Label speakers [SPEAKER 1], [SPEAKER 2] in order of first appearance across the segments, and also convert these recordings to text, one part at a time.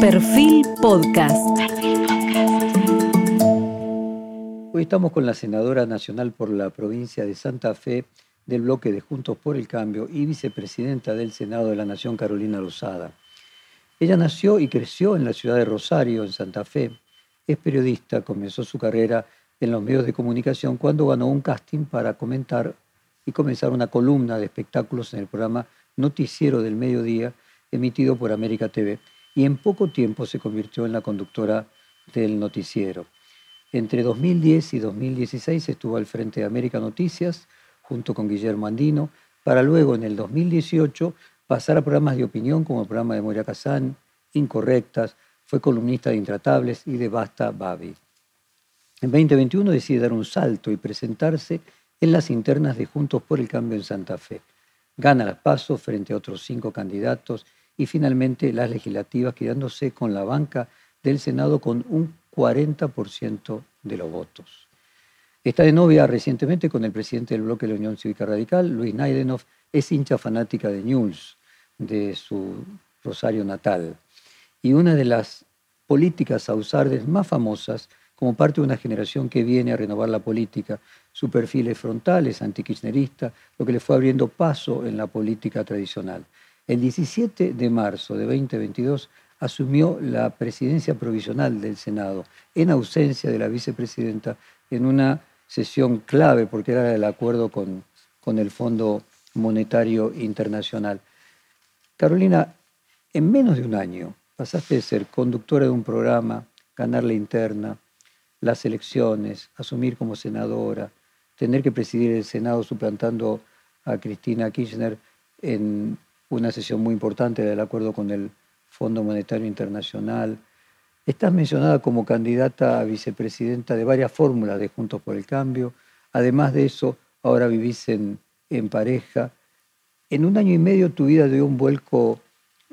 [SPEAKER 1] Perfil Podcast.
[SPEAKER 2] Hoy estamos con la senadora nacional por la provincia de Santa Fe del bloque de Juntos por el Cambio y vicepresidenta del Senado de la Nación, Carolina Rosada. Ella nació y creció en la ciudad de Rosario, en Santa Fe. Es periodista, comenzó su carrera en los medios de comunicación cuando ganó un casting para comentar y comenzar una columna de espectáculos en el programa Noticiero del Mediodía, emitido por América TV, y en poco tiempo se convirtió en la conductora del noticiero. Entre 2010 y 2016 estuvo al frente de América Noticias, junto con Guillermo Andino, para luego en el 2018 pasar a programas de opinión como el programa de Moria Kazán, Incorrectas, fue columnista de Intratables y de Basta Babi. En 2021 decide dar un salto y presentarse en las internas de Juntos por el Cambio en Santa Fe. Gana las pasos frente a otros cinco candidatos y finalmente las legislativas quedándose con la banca del Senado con un 40% de los votos. Está de novia recientemente con el presidente del bloque de la Unión Cívica Radical, Luis Naidenov, es hincha fanática de News, de su Rosario natal, y una de las políticas ausardes más famosas como parte de una generación que viene a renovar la política. Su perfil es frontal, es antikirchnerista, lo que le fue abriendo paso en la política tradicional. El 17 de marzo de 2022 asumió la presidencia provisional del Senado, en ausencia de la vicepresidenta, en una sesión clave, porque era el acuerdo con, con el Fondo Monetario Internacional. Carolina, en menos de un año pasaste de ser conductora de un programa, ganar la interna, las elecciones, asumir como senadora, tener que presidir el Senado suplantando a Cristina Kirchner en una sesión muy importante del acuerdo con el Fondo Monetario Internacional. Estás mencionada como candidata a vicepresidenta de varias fórmulas de Juntos por el Cambio. Además de eso, ahora vivís en, en pareja. En un año y medio tu vida dio un vuelco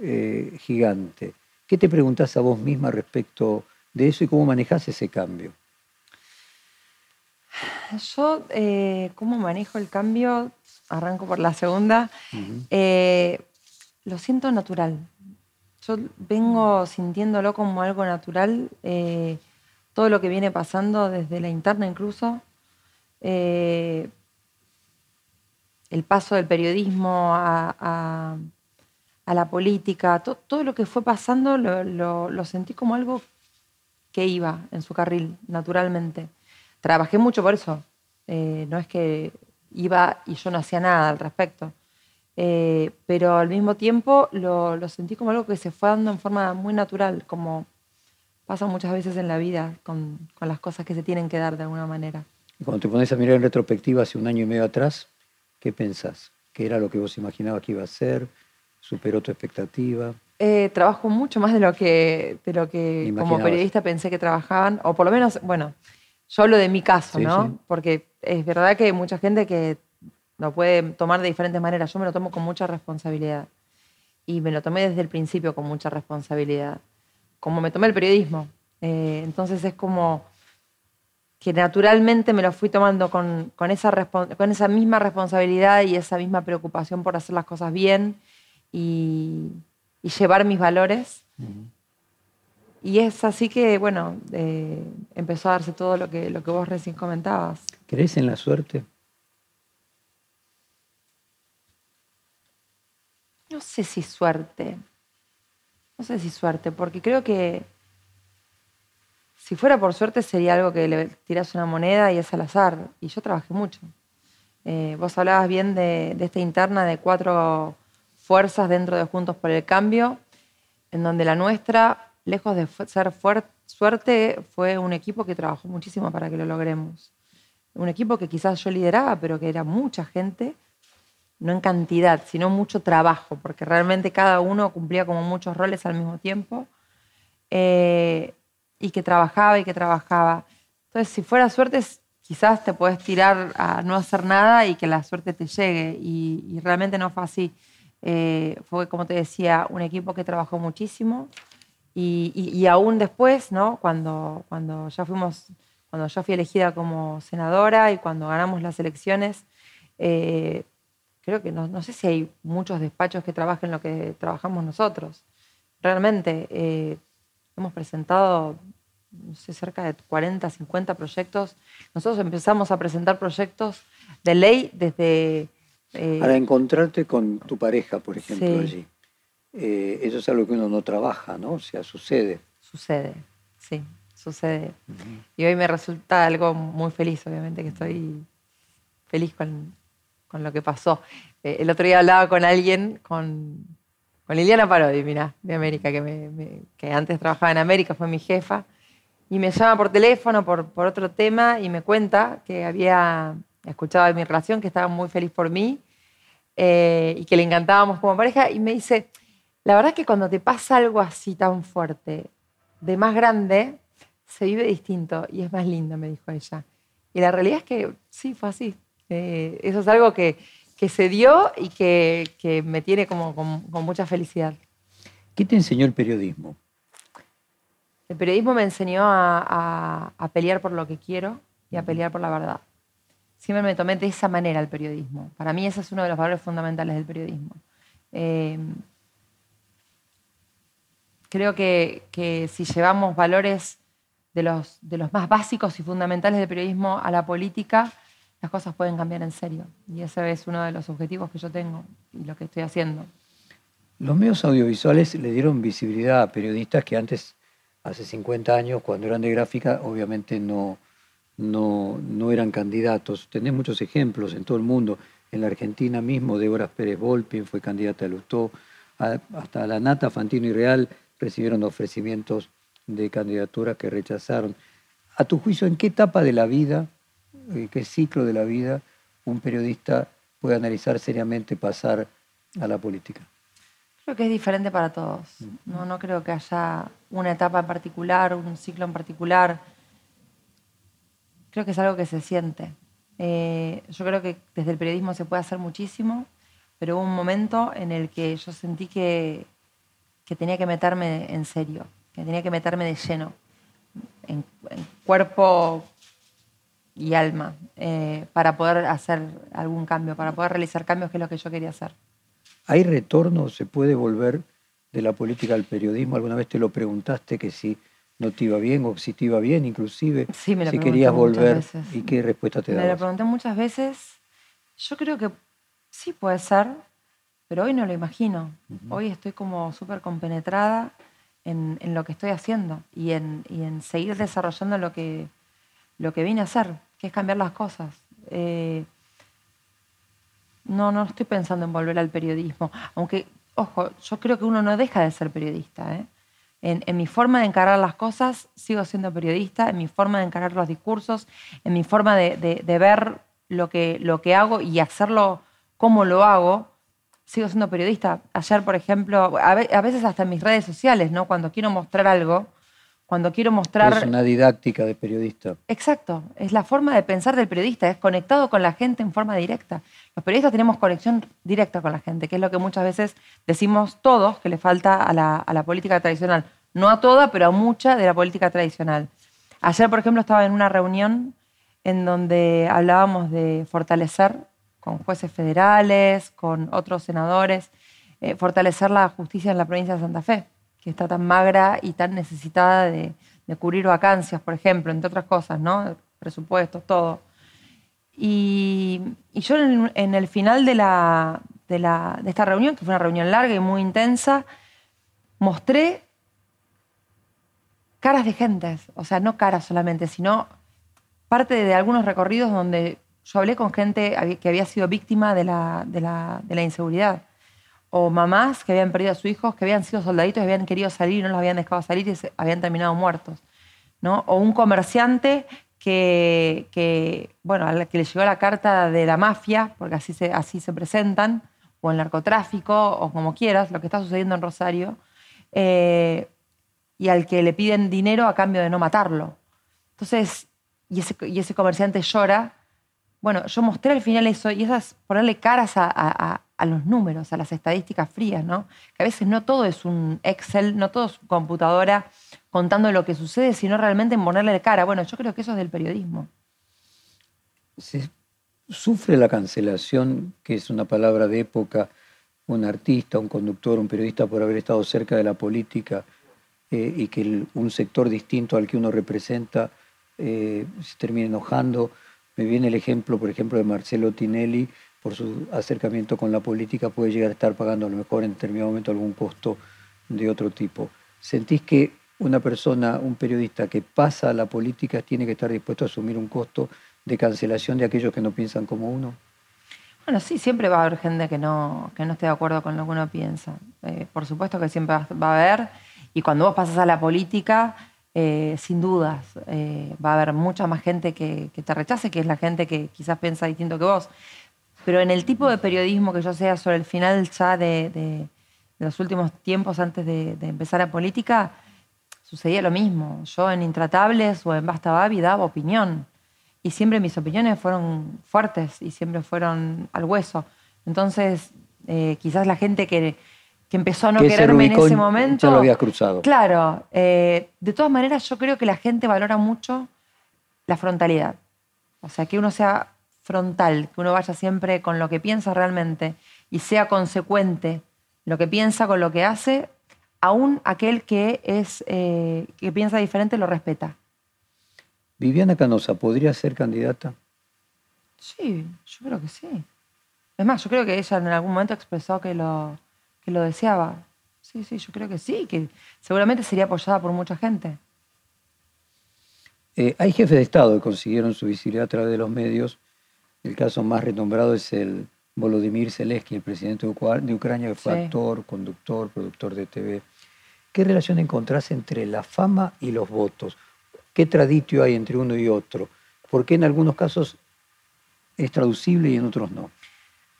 [SPEAKER 2] eh, gigante. ¿Qué te preguntás a vos misma respecto de eso y cómo manejás ese cambio?
[SPEAKER 3] Yo, eh, ¿cómo manejo el cambio? Arranco por la segunda. Eh, lo siento natural. Yo vengo sintiéndolo como algo natural. todo lo que viene pasando desde la interna incluso el paso del periodismo a, la política, todo lo que fue pasando lo, sentí como algo que iba en su carril, naturalmente. Trabajé mucho por eso. Eh, no es que iba y yo no hacía nada al respecto. Eh, pero al mismo tiempo lo, sentí como algo que se fue dando en forma muy natural, como pasa muchas veces en la vida con, con las cosas que se tienen que dar de alguna manera.
[SPEAKER 2] Y cuando te pones a mirar en retrospectiva hace un año y medio atrás, ¿Qué pensás? ¿Qué era lo que vos imaginabas que iba a ser? ¿Superó tu expectativa?
[SPEAKER 3] Eh, trabajo mucho más de lo que, de lo que como periodista pensé que trabajaban, o por lo menos, bueno, yo hablo de mi caso, ¿no? Porque es verdad que hay mucha gente que lo puede tomar de diferentes maneras. Yo me lo tomo con mucha responsabilidad. Y me lo tomé desde el principio con mucha responsabilidad. Como me tomé el periodismo. Eh, entonces es como que naturalmente me lo fui tomando con, esa, con esa misma responsabilidad y esa misma preocupación por hacer las cosas bien y, llevar mis valores. Y es así que, bueno, eh, empezó a darse todo lo que, lo que vos recién comentabas.
[SPEAKER 2] ¿Crees en la suerte?
[SPEAKER 3] No sé si suerte. No sé si suerte, porque creo que si fuera por suerte sería algo que le tiras una moneda y es al azar. Y yo trabajé mucho. Eh, vos hablabas bien de, esta interna de cuatro fuerzas dentro de Juntos por el Cambio, en donde la nuestra, lejos de ser suerte, fue un equipo que trabajó muchísimo para que lo logremos. Un equipo que quizás yo lideraba, pero que era mucha gente, no en cantidad, sino mucho trabajo, porque realmente cada uno cumplía como muchos roles al mismo tiempo. Eh, y que trabajaba y que trabajaba. Entonces, si fuera suerte, quizás te puedes tirar a no hacer nada y que la suerte te llegue. Y, realmente no fue así. Eh, fue, como te decía, un equipo que trabajó muchísimo. Y, aún después, ¿no? Cuando, cuando ya fuimos, cuando yo fui elegida como senadora y cuando ganamos las elecciones, eh, creo que no, no, sé si hay muchos despachos que trabajen lo que trabajamos nosotros. Realmente, eh, hemos presentado, no sé, cerca de 40, 50 proyectos. Nosotros empezamos a presentar proyectos de ley desde...
[SPEAKER 2] Eh, Para encontrarte con tu pareja, por ejemplo, allí. Eh, eso es algo que uno no trabaja, ¿no? O sea, sucede.
[SPEAKER 3] Sucede, sí, sucede. Y hoy me resulta algo muy feliz, obviamente, que estoy feliz con, con lo que pasó. Eh, el otro día hablaba con alguien, con, con Liliana Parodi, mira, de América, que, me, que antes trabajaba en América, fue mi jefa, y me llama por teléfono por, por otro tema y me cuenta que había escuchado de mi relación, que estaba muy feliz por mí eh, y que le encantábamos como pareja, y me dice, la verdad es que cuando te pasa algo así tan fuerte, de más grande, se vive distinto y es más lindo, me dijo ella. Y la realidad es que sí, fue así. Eh, eso es algo que, que se dio y que, me tiene como con, mucha felicidad.
[SPEAKER 2] ¿Qué te enseñó el periodismo?
[SPEAKER 3] El periodismo me enseñó a, pelear por lo que quiero y a pelear por la verdad. Siempre me tomé de esa manera el periodismo. Para mí ese es uno de los valores fundamentales del periodismo. Eh, creo que, que, si llevamos valores de los, de los más básicos y fundamentales del periodismo a la política, las cosas pueden cambiar en serio. Y ese es uno de los objetivos que yo tengo y lo que estoy haciendo.
[SPEAKER 2] Los medios audiovisuales le dieron visibilidad a periodistas que antes, hace 50 años, cuando eran de gráfica, obviamente no, no, no eran candidatos. Tenés muchos ejemplos en todo el mundo. En la Argentina mismo, Débora Pérez Volpin fue candidata a Lustó. Hasta la Nata, Fantino y Real recibieron ofrecimientos de candidatura que rechazaron. A tu juicio, ¿en qué etapa de la vida eh, qué ciclo de la vida un periodista puede analizar seriamente pasar a la política?
[SPEAKER 3] Creo que es diferente para todos. No, no creo que haya una etapa en particular, un ciclo en particular. Creo que es algo que se siente. Eh, yo creo que desde el periodismo se puede hacer muchísimo, pero hubo un momento en el que yo sentí que, que tenía que meterme en serio, que tenía que meterme de lleno, en, en cuerpo, y alma eh, para poder hacer algún cambio, para poder realizar cambios, que es lo que yo quería hacer.
[SPEAKER 2] ¿Hay retorno? ¿Se puede volver de la política al periodismo? ¿Alguna vez te lo preguntaste que si no te iba bien o si te iba bien inclusive?
[SPEAKER 3] Sí, me lo
[SPEAKER 2] si querías volver y qué respuesta te dabas.
[SPEAKER 3] Me lo pregunté muchas veces. Yo creo que sí puede ser, pero hoy no lo imagino. Hoy estoy como súper compenetrada en, en, lo que estoy haciendo y en, y en seguir desarrollando lo que, lo que vine a hacer que es cambiar las cosas. Eh, no, no estoy pensando en volver al periodismo. Aunque, ojo, yo creo que uno no deja de ser periodista. ¿eh? En, mi forma de encarar las cosas, sigo siendo periodista, en mi forma de encarar los discursos, en mi forma de, ver lo que, lo que hago y hacerlo como lo hago, sigo siendo periodista. Ayer, por ejemplo, a, veces hasta en mis redes sociales, ¿no? Cuando quiero mostrar algo, cuando quiero mostrar...
[SPEAKER 2] Es una didáctica de periodista.
[SPEAKER 3] Exacto, es la forma de pensar del periodista, es conectado con la gente en forma directa. Los periodistas tenemos conexión directa con la gente, que es lo que muchas veces decimos todos que le falta a la, política tradicional. No a toda, pero a mucha de la política tradicional. Ayer, por ejemplo, estaba en una reunión en donde hablábamos de fortalecer con jueces federales, con otros senadores, eh, fortalecer la justicia en la provincia de Santa Fe que está tan magra y tan necesitada de, cubrir vacancias, por ejemplo, entre otras cosas, ¿no? Presupuestos, todo. Y, yo en, el final de, la, de, la, de esta reunión, que fue una reunión larga y muy intensa, mostré caras de gentes, o sea, no caras solamente, sino parte de algunos recorridos donde yo hablé con gente que había sido víctima de la, de la, de la inseguridad o mamás que habían perdido a sus hijos, que habían sido soldaditos y habían querido salir y no los habían dejado salir y habían terminado muertos. ¿no? O un comerciante que, bueno, a que le llegó la carta de la mafia, porque así se, así se presentan, o el narcotráfico, o como quieras, lo que está sucediendo en Rosario, eh, y al que le piden dinero a cambio de no matarlo. Entonces, y ese, y ese comerciante llora. Bueno, yo mostré al final eso, y esas, ponerle caras a los números, a las estadísticas frías, ¿no? Que a veces no todo es un Excel, no todo es computadora contando lo que sucede, sino realmente en ponerle cara. Bueno, yo creo que eso es del periodismo.
[SPEAKER 2] Se sufre la cancelación, que es una palabra de época, un artista, un conductor, un periodista por haber estado cerca de la política. eh, y que un sector distinto al que uno representa eh, se termine enojando. Me viene el ejemplo, por ejemplo, de Marcelo Tinelli, por su acercamiento con la política, puede llegar a estar pagando a lo mejor en determinado momento algún costo de otro tipo. ¿Sentís que una persona, un periodista que pasa a la política tiene que estar dispuesto a asumir un costo de cancelación de aquellos que no piensan como uno?
[SPEAKER 3] Bueno, sí, siempre va a haber gente que no, que no esté de acuerdo con lo que uno piensa. Eh, por supuesto que siempre va a haber. Y cuando vos pasas a la política, eh, sin dudas, eh, va a haber mucha más gente que, te rechace, que es la gente que quizás piensa distinto que vos. Pero en el tipo de periodismo que yo sea sobre el final ya de, los últimos tiempos antes de, empezar la política, sucedía lo mismo. Yo en Intratables o en Basta Babi daba opinión y siempre mis opiniones fueron fuertes y siempre fueron al hueso. Entonces, eh, quizás la gente que, empezó a no quererme en ese momento...
[SPEAKER 2] Ya lo habías cruzado.
[SPEAKER 3] Claro. Eh, de todas maneras, yo creo que la gente valora mucho la frontalidad. O sea, que uno sea frontal, que uno vaya siempre con lo que piensa realmente y sea consecuente lo que piensa con lo que hace, aún aquel que, es, eh, que piensa diferente lo respeta.
[SPEAKER 2] ¿Viviana Canosa podría ser candidata?
[SPEAKER 3] Sí, yo creo que sí. Es más, yo creo que ella en algún momento expresó que lo, que lo deseaba. Sí, sí, yo creo que sí, que seguramente sería apoyada por mucha gente.
[SPEAKER 2] Eh, hay jefes de Estado que consiguieron su visibilidad a través de los medios. El caso más renombrado es el Volodymyr Zelensky, el presidente de Ucrania, que fue actor, conductor, productor de TV. ¿Qué relación encontrás entre la fama y los votos? ¿Qué traditio hay entre uno y otro? ¿Por qué en algunos casos es traducible y en otros no?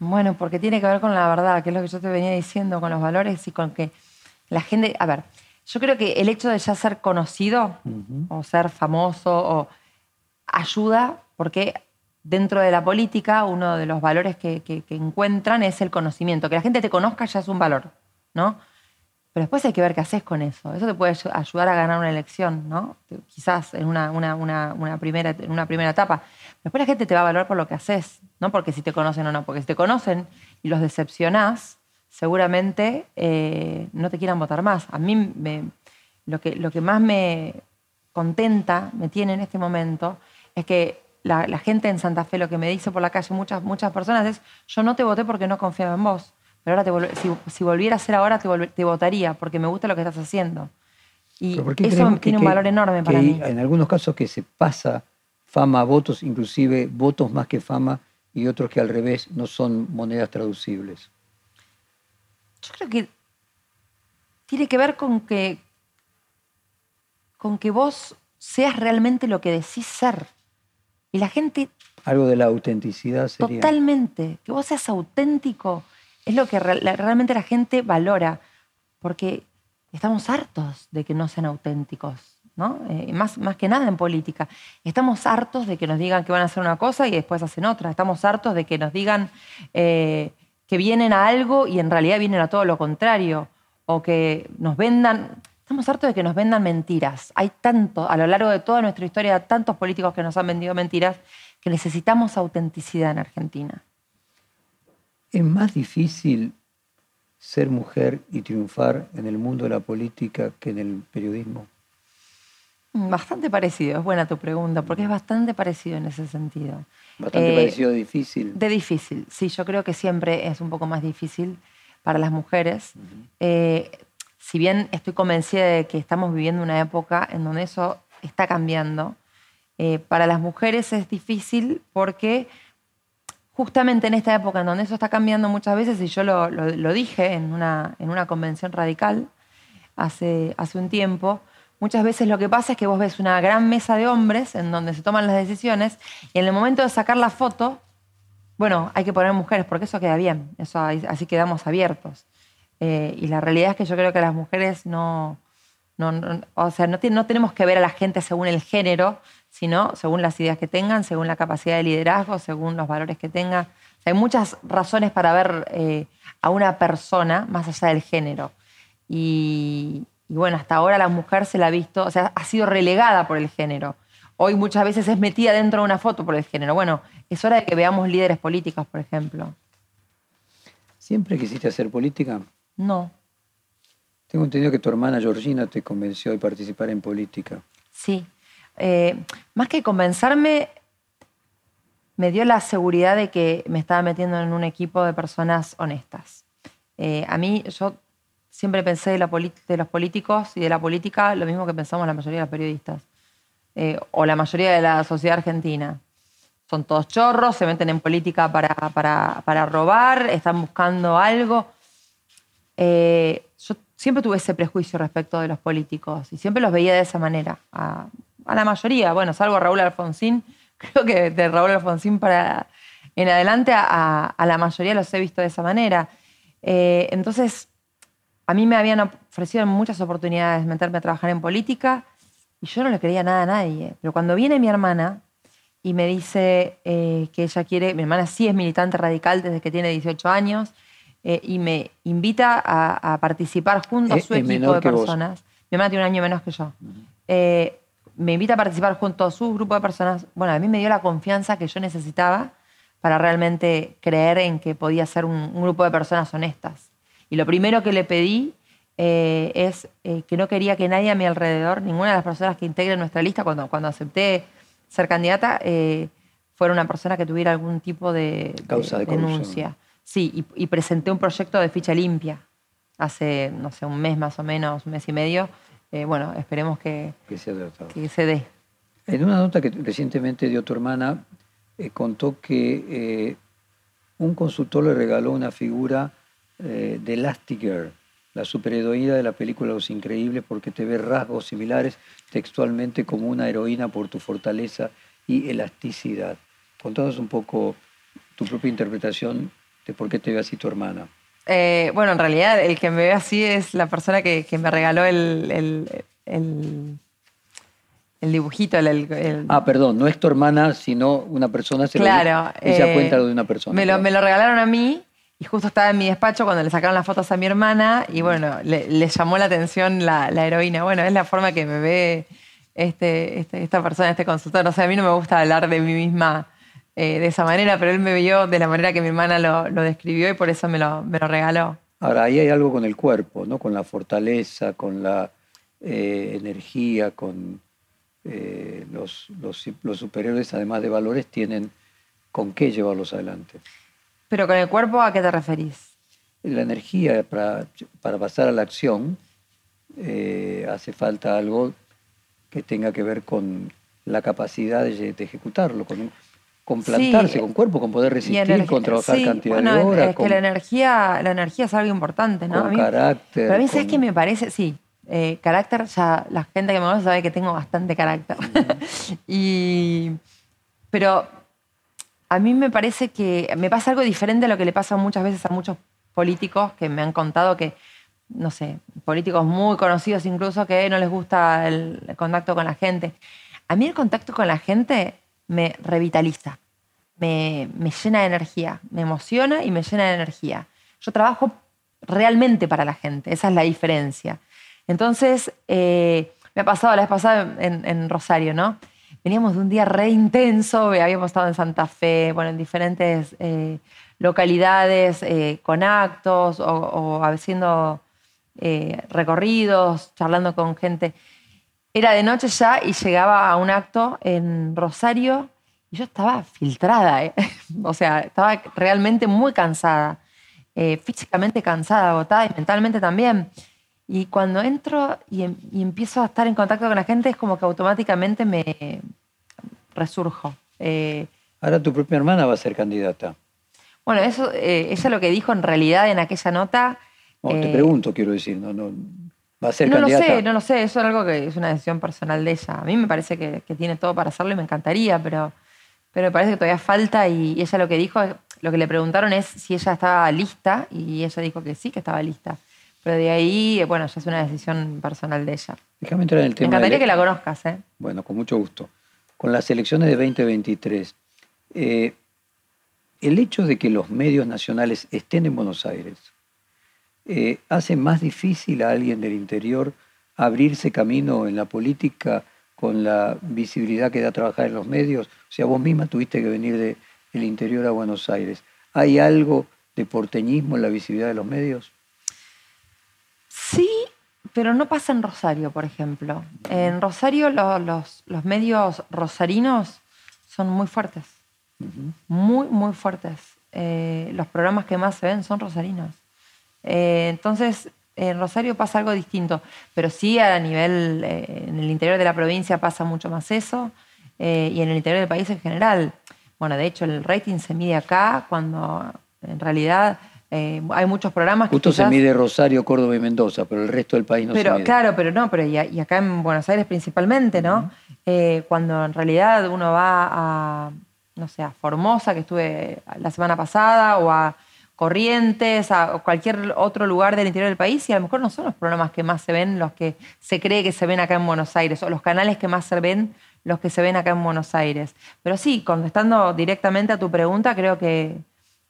[SPEAKER 3] Bueno, porque tiene que ver con la verdad, que es lo que yo te venía diciendo, con los valores y con que la gente, a ver, yo creo que el hecho de ya ser conocido o ser famoso o ayuda, porque dentro de la política uno de los valores que, que, encuentran es el conocimiento, que la gente te conozca ya es un valor, ¿no? Pero después hay que ver qué haces con eso. Eso te puede ayudar a ganar una elección, ¿no? Quizás en una, una, primera, en una primera etapa. Después la gente te va a valorar por lo que haces, no porque si te conocen o no. Porque si te conocen y los decepcionás, seguramente eh, no te quieran votar más. A mí lo, que, lo que más me contenta, me tiene en este momento, es que la, gente en Santa Fe lo que me dice por la calle muchas, muchas personas es, yo no te voté porque no confiaba en vos pero ahora si, volviera a ser ahora, te, votaría, porque me gusta lo que estás haciendo. Y eso tiene un valor enorme para mí.
[SPEAKER 2] En algunos casos que se pasa fama a votos, inclusive votos más que fama, y otros que al revés no son monedas traducibles.
[SPEAKER 3] Yo creo que tiene que ver con que, con que vos seas realmente lo que decís ser. Y la gente...
[SPEAKER 2] Algo de la autenticidad sería.
[SPEAKER 3] Totalmente. Que vos seas auténtico es lo que realmente la gente valora, porque estamos hartos de que no sean auténticos, ¿no? Eh, más, más que nada en política. Estamos hartos de que nos digan que van a hacer una cosa y después hacen otra. Estamos hartos de que nos digan eh, que vienen a algo y en realidad vienen a todo lo contrario. O que nos vendan. Estamos hartos de que nos vendan mentiras. Hay tanto, a lo largo de toda nuestra historia, tantos políticos que nos han vendido mentiras que necesitamos autenticidad en Argentina.
[SPEAKER 2] ¿Es más difícil ser mujer y triunfar en el mundo de la política que en el periodismo?
[SPEAKER 3] Mm, bastante parecido, es buena tu pregunta, porque es bastante parecido en ese sentido.
[SPEAKER 2] Bastante eh, parecido de difícil.
[SPEAKER 3] De difícil, sí, yo creo que siempre es un poco más difícil para las mujeres. Eh, si bien estoy convencida de que estamos viviendo una época en donde eso está cambiando, eh, para las mujeres es difícil porque justamente en esta época en donde eso está cambiando muchas veces, y yo lo, dije en una, en una convención radical hace, hace un tiempo, muchas veces lo que pasa es que vos ves una gran mesa de hombres en donde se toman las decisiones y en el momento de sacar la foto, bueno, hay que poner mujeres porque eso queda bien, eso, así quedamos abiertos. Eh, y la realidad es que yo creo que las mujeres no, o sea, no, no tenemos que ver a la gente según el género, sino según las ideas que tengan, según la capacidad de liderazgo, según los valores que tenga. hay muchas razones para ver eh, a una persona más allá del género. Y, bueno, hasta ahora la mujer se la ha visto, o sea, ha sido relegada por el género. Hoy muchas veces es metida dentro de una foto por el género. Bueno, es hora de que veamos líderes políticos, por ejemplo.
[SPEAKER 2] ¿Siempre quisiste hacer política?
[SPEAKER 3] No.
[SPEAKER 2] Tengo entendido que tu hermana Georgina te convenció de participar en política.
[SPEAKER 3] Sí. Eh, más que convencerme, me dio la seguridad de que me estaba metiendo en un equipo de personas honestas. Eh, a mí, yo siempre pensé de, los políticos y de la política lo mismo que pensamos la mayoría de los periodistas, eh, o la mayoría de la sociedad argentina. Son todos chorros, se meten en política para, para, robar, están buscando algo. Eh, yo siempre tuve ese prejuicio respecto de los políticos y siempre los veía de esa manera. A, a la mayoría, bueno, salvo Raúl Alfonsín, creo que de Raúl Alfonsín para en adelante a, la mayoría los he visto de esa manera. Eh, entonces, a mí me habían ofrecido muchas oportunidades meterme a trabajar en política y yo no le creía nada a nadie. Pero cuando viene mi hermana y me dice eh, que ella quiere, mi hermana sí es militante radical desde que tiene 18 años, eh, y me invita a, participar junto a su equipo de personas. Mi hermana tiene un año menos que yo me invita a participar junto a su grupo de personas, bueno, a mí me dio la confianza que yo necesitaba para realmente creer en que podía ser un, grupo de personas honestas. Y lo primero que le pedí eh, es eh, que no quería que nadie a mi alrededor, ninguna de las personas que integren nuestra lista, cuando, cuando acepté ser candidata, eh, fuera una persona que tuviera algún tipo de,
[SPEAKER 2] Causa de,
[SPEAKER 3] denuncia. Sí, y, y, presenté un proyecto de ficha limpia hace, no sé, un mes más o menos, un mes y medio, eh, bueno, esperemos que,
[SPEAKER 2] que,
[SPEAKER 3] se dé.
[SPEAKER 2] En una nota que recientemente dio tu hermana, eh, contó que eh, un consultor le regaló una figura de Elastigirl, la superheroína de la película Los Increíbles, porque te ve rasgos similares textualmente como una heroína por tu fortaleza y elasticidad. Contanos un poco tu propia interpretación de por qué te ve así tu hermana.
[SPEAKER 3] Eh, bueno, en realidad el que me ve así es la persona que, me regaló el, el, dibujito.
[SPEAKER 2] Ah, perdón, no es tu hermana, sino una persona.
[SPEAKER 3] Se claro.
[SPEAKER 2] Lo, ella eh, cuenta lo de una persona.
[SPEAKER 3] Me lo, me lo, regalaron a mí y justo estaba en mi despacho cuando le sacaron las fotos a mi hermana y bueno, le, llamó la atención la, heroína. Bueno, es la forma que me ve este, este, esta persona, este consultor. O sea, a mí no me gusta hablar de mí misma eh, de esa manera, pero él me vio de la manera que mi hermana lo, describió y por eso me lo, me lo, regaló.
[SPEAKER 2] Ahora, ahí hay algo con el cuerpo, ¿no? Con la fortaleza, con la eh, energía, con eh, los, los, los, superiores, además de valores, tienen con qué llevarlos adelante.
[SPEAKER 3] ¿Pero con el cuerpo a qué te referís?
[SPEAKER 2] La energía para, para pasar a la acción hace falta algo que tenga que ver con la capacidad de, de ejecutarlo, con con plantarse, con cuerpo, con poder resistir, con trabajar cantidad de horas.
[SPEAKER 3] Es que la energía, la energía es algo importante, ¿no?
[SPEAKER 2] Con carácter.
[SPEAKER 3] Pero a mí, ¿sabes qué me parece? Sí, eh, carácter, ya la gente que me conoce sabe que tengo bastante carácter. y, pero a mí me parece que me pasa algo diferente a lo que le pasa muchas veces a muchos políticos que me han contado que, no sé, políticos muy conocidos incluso, que no les gusta el contacto con la gente. A mí el contacto con la gente me revitaliza, me, llena de energía, me emociona y me llena de energía. Yo trabajo realmente para la gente, esa es la diferencia. Entonces, eh, me ha pasado la vez pasada en, Rosario, ¿no? Veníamos de un día re intenso, habíamos estado en Santa Fe, bueno, en diferentes eh, localidades eh, con actos o, o haciendo recorridos, charlando con gente. Era de noche ya y llegaba a un acto en Rosario y yo estaba filtrada, ¿eh? o sea, estaba realmente muy cansada, eh, físicamente cansada, agotada y mentalmente también. Y cuando entro em, y, empiezo a estar en contacto con la gente es como que automáticamente me resurjo.
[SPEAKER 2] Eh, Ahora tu propia hermana va a ser candidata.
[SPEAKER 3] Bueno, eso, ella lo que dijo en realidad en aquella nota...
[SPEAKER 2] No, te pregunto, quiero decir, no, no,
[SPEAKER 3] no lo sé, no lo sé, eso es algo que es una decisión personal de ella. A mí me parece que, tiene todo para hacerlo y me encantaría, pero, pero me parece que todavía falta y, ella lo que dijo, lo que le preguntaron es si ella estaba lista y ella dijo que sí, que estaba lista. Pero de ahí, bueno, ya es una decisión personal de ella.
[SPEAKER 2] Déjame entrar en el tema.
[SPEAKER 3] Me encantaría que la conozcas, ¿eh?
[SPEAKER 2] Bueno, con mucho gusto. Con las elecciones de 2023, eh, el hecho de que los medios nacionales estén en Buenos Aires, eh, hace más difícil a alguien del interior abrirse camino en la política con la visibilidad que da trabajar en los medios. O sea, vos misma tuviste que venir del interior a Buenos Aires. ¿Hay algo de porteñismo en la visibilidad de los medios?
[SPEAKER 3] Sí, pero no pasa en Rosario, por ejemplo. En Rosario los, los, medios rosarinos son muy fuertes, muy, muy fuertes. Eh, los programas que más se ven son rosarinos. Eh, entonces, en Rosario pasa algo distinto, pero sí a nivel, eh, en el interior de la provincia pasa mucho más eso, y en el interior del país en general. Bueno, de hecho, el rating se mide acá cuando en realidad eh, hay muchos programas
[SPEAKER 2] Justo se mide Rosario, Córdoba y Mendoza, pero el resto del país no
[SPEAKER 3] pero,
[SPEAKER 2] se mide.
[SPEAKER 3] Claro, pero no, pero y, acá en Buenos Aires principalmente, ¿no? Eh, cuando en realidad uno va a, no sé, a Formosa, que estuve la semana pasada, o a Corrientes, a cualquier otro lugar del interior del país, y a lo mejor no son los programas que más se ven los que se cree que se ven acá en Buenos Aires, o los canales que más se ven los que se ven acá en Buenos Aires. Pero sí, contestando directamente a tu pregunta, creo que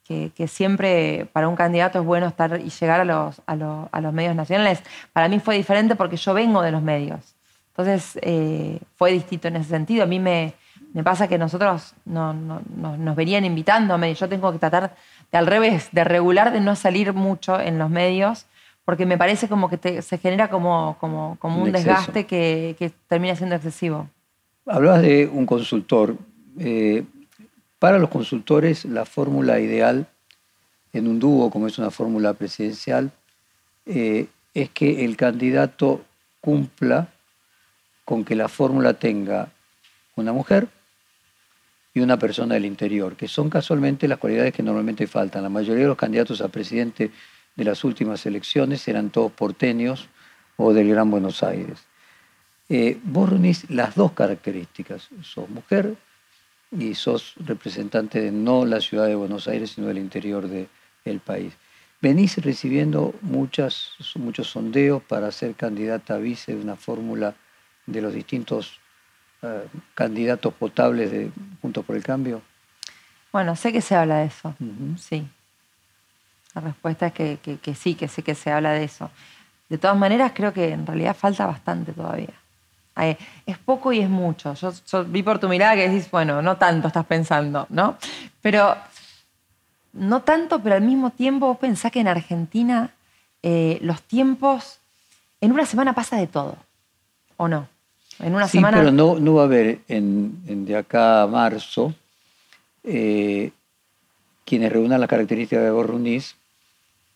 [SPEAKER 3] que, siempre para un candidato es bueno estar y llegar a los, a, los medios nacionales. Para mí fue diferente porque yo vengo de los medios. Entonces eh, fue distinto en ese sentido. A mí me, me pasa que nosotros no, nos venían invitando a. Yo tengo que tratar de al revés, de regular, de no salir mucho en los medios, porque me parece como que se genera como, como, como un, desgaste que, que, termina siendo excesivo.
[SPEAKER 2] Hablabas de un consultor. Eh, para los consultores, la fórmula ideal en un dúo, como es una fórmula presidencial, eh, es que el candidato cumpla con que la fórmula tenga una mujer y una persona del interior, que son casualmente las cualidades que normalmente faltan. La mayoría de los candidatos a presidente de las últimas elecciones eran todos porteños o del Gran Buenos Aires. Eh, vos reunís las dos características, sos mujer y sos representante de no la ciudad de Buenos Aires, sino del interior del país. Venís recibiendo muchas, muchos sondeos para ser candidata a vice de una fórmula de los distintos eh, candidatos potables de Juntos por el Cambio.
[SPEAKER 3] Bueno, sé que se habla de eso, sí. La respuesta es que, que sí, que sé que se habla de eso. De todas maneras, creo que en realidad falta bastante todavía es poco y es mucho. Yo, vi por tu mirada que decís, bueno, no tanto estás pensando, ¿no? Pero no tanto, pero al mismo tiempo vos pensás que en Argentina eh, los tiempos, en una semana pasa de todo, ¿o no?
[SPEAKER 2] En una sí, pero no, no va a haber en, de acá a marzo eh, quienes reúnan las características de Borruniz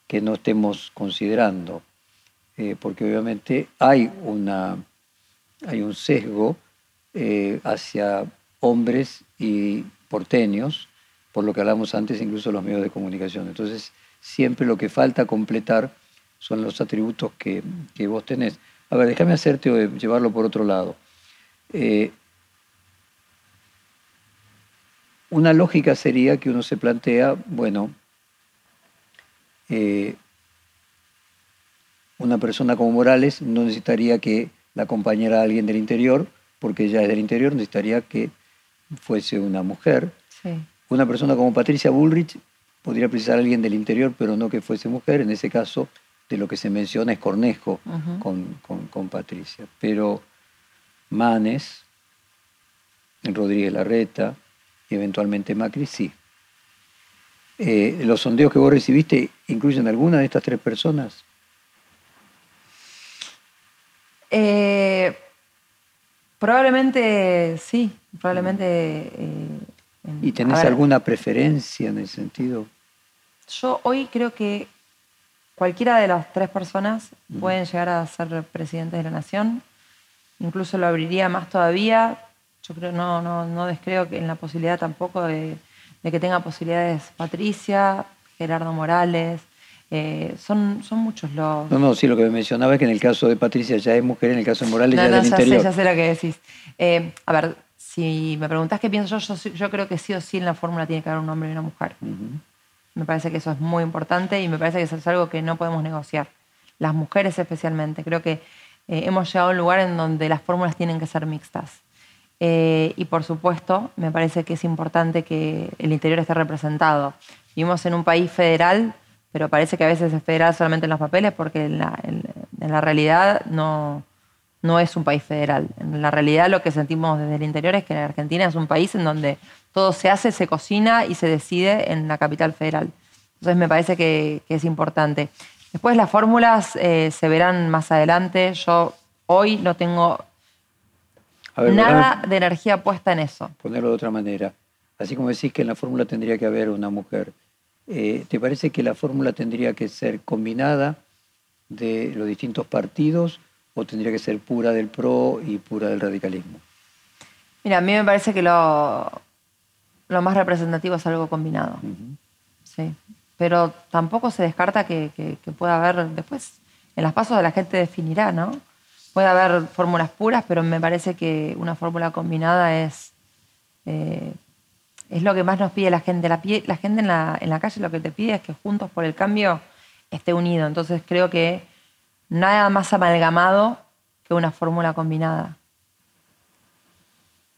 [SPEAKER 2] que no estemos considerando, eh, porque obviamente hay una hay un sesgo eh, hacia hombres y porteños, por lo que hablamos antes, incluso los medios de comunicación. Entonces, siempre lo que falta completar son los atributos que, vos tenés. A ver, déjame hacerte o llevarlo por otro lado. Eh, una lógica sería que uno se plantea, bueno, eh, una persona como Morales no necesitaría que la compañera alguien del interior, porque ella es del interior, necesitaría que fuese una mujer. Una persona como Patricia Bullrich podría precisar a alguien del interior, pero no que fuese mujer. En ese caso, de lo que se menciona es Cornejo con, Patricia. Pero Manes, Rodríguez Larreta y eventualmente Macri, sí. Eh, ¿Los sondeos que vos recibiste incluyen alguna de estas tres personas?
[SPEAKER 3] Eh, probablemente sí, probablemente. Eh,
[SPEAKER 2] ¿Y tenés alguna preferencia en el sentido?
[SPEAKER 3] Yo hoy creo que cualquiera de las tres personas pueden llegar a ser presidentes de la nación. Incluso lo abriría más todavía. Yo creo, no, no, no descreo que en la posibilidad tampoco de que tenga posibilidades Patricia, Gerardo Morales, eh, son, son muchos los...
[SPEAKER 2] No, no, sí, lo que me mencionaba es que en el caso de Patricia ya es mujer, en el caso de Morales ya
[SPEAKER 3] es
[SPEAKER 2] del interior.
[SPEAKER 3] Sé, ya sé lo que decís. Eh, a ver, si me preguntás qué pienso yo, yo, creo que sí o sí en la fórmula tiene que haber un hombre y una mujer. Me parece que eso es muy importante y me parece que eso es algo que no podemos negociar. Las mujeres especialmente. Creo que eh, hemos llegado a un lugar en donde las fórmulas tienen que ser mixtas. y por supuesto, me parece que es importante que el interior esté representado. Vivimos en un país federal pero parece que a veces es federal solamente en los papeles porque en la, realidad no, no es un país federal. En la realidad lo que sentimos desde el interior es que la Argentina es un país en donde todo se hace, se cocina y se decide en la capital federal. Entonces me parece que, es importante. Después las fórmulas eh, se verán más adelante. Yo hoy no tengo nada de energía puesta en eso.
[SPEAKER 2] Ponerlo de otra manera. Así como decís que en la fórmula tendría que haber una mujer, eh, ¿te parece que la fórmula tendría que ser combinada de los distintos partidos o tendría que ser pura del PRO y pura del radicalismo?
[SPEAKER 3] Mira, a mí me parece que lo, lo más representativo es algo combinado. Sí. Pero tampoco se descarta que, pueda haber después, en las pasos de la gente definirá, ¿no? Puede haber fórmulas puras, pero me parece que una fórmula combinada es, eh, es lo que más nos pide la gente. La, la gente en la, en la calle lo que te pide es que Juntos por el Cambio esté unido. Entonces creo que nada más amalgamado que una fórmula combinada.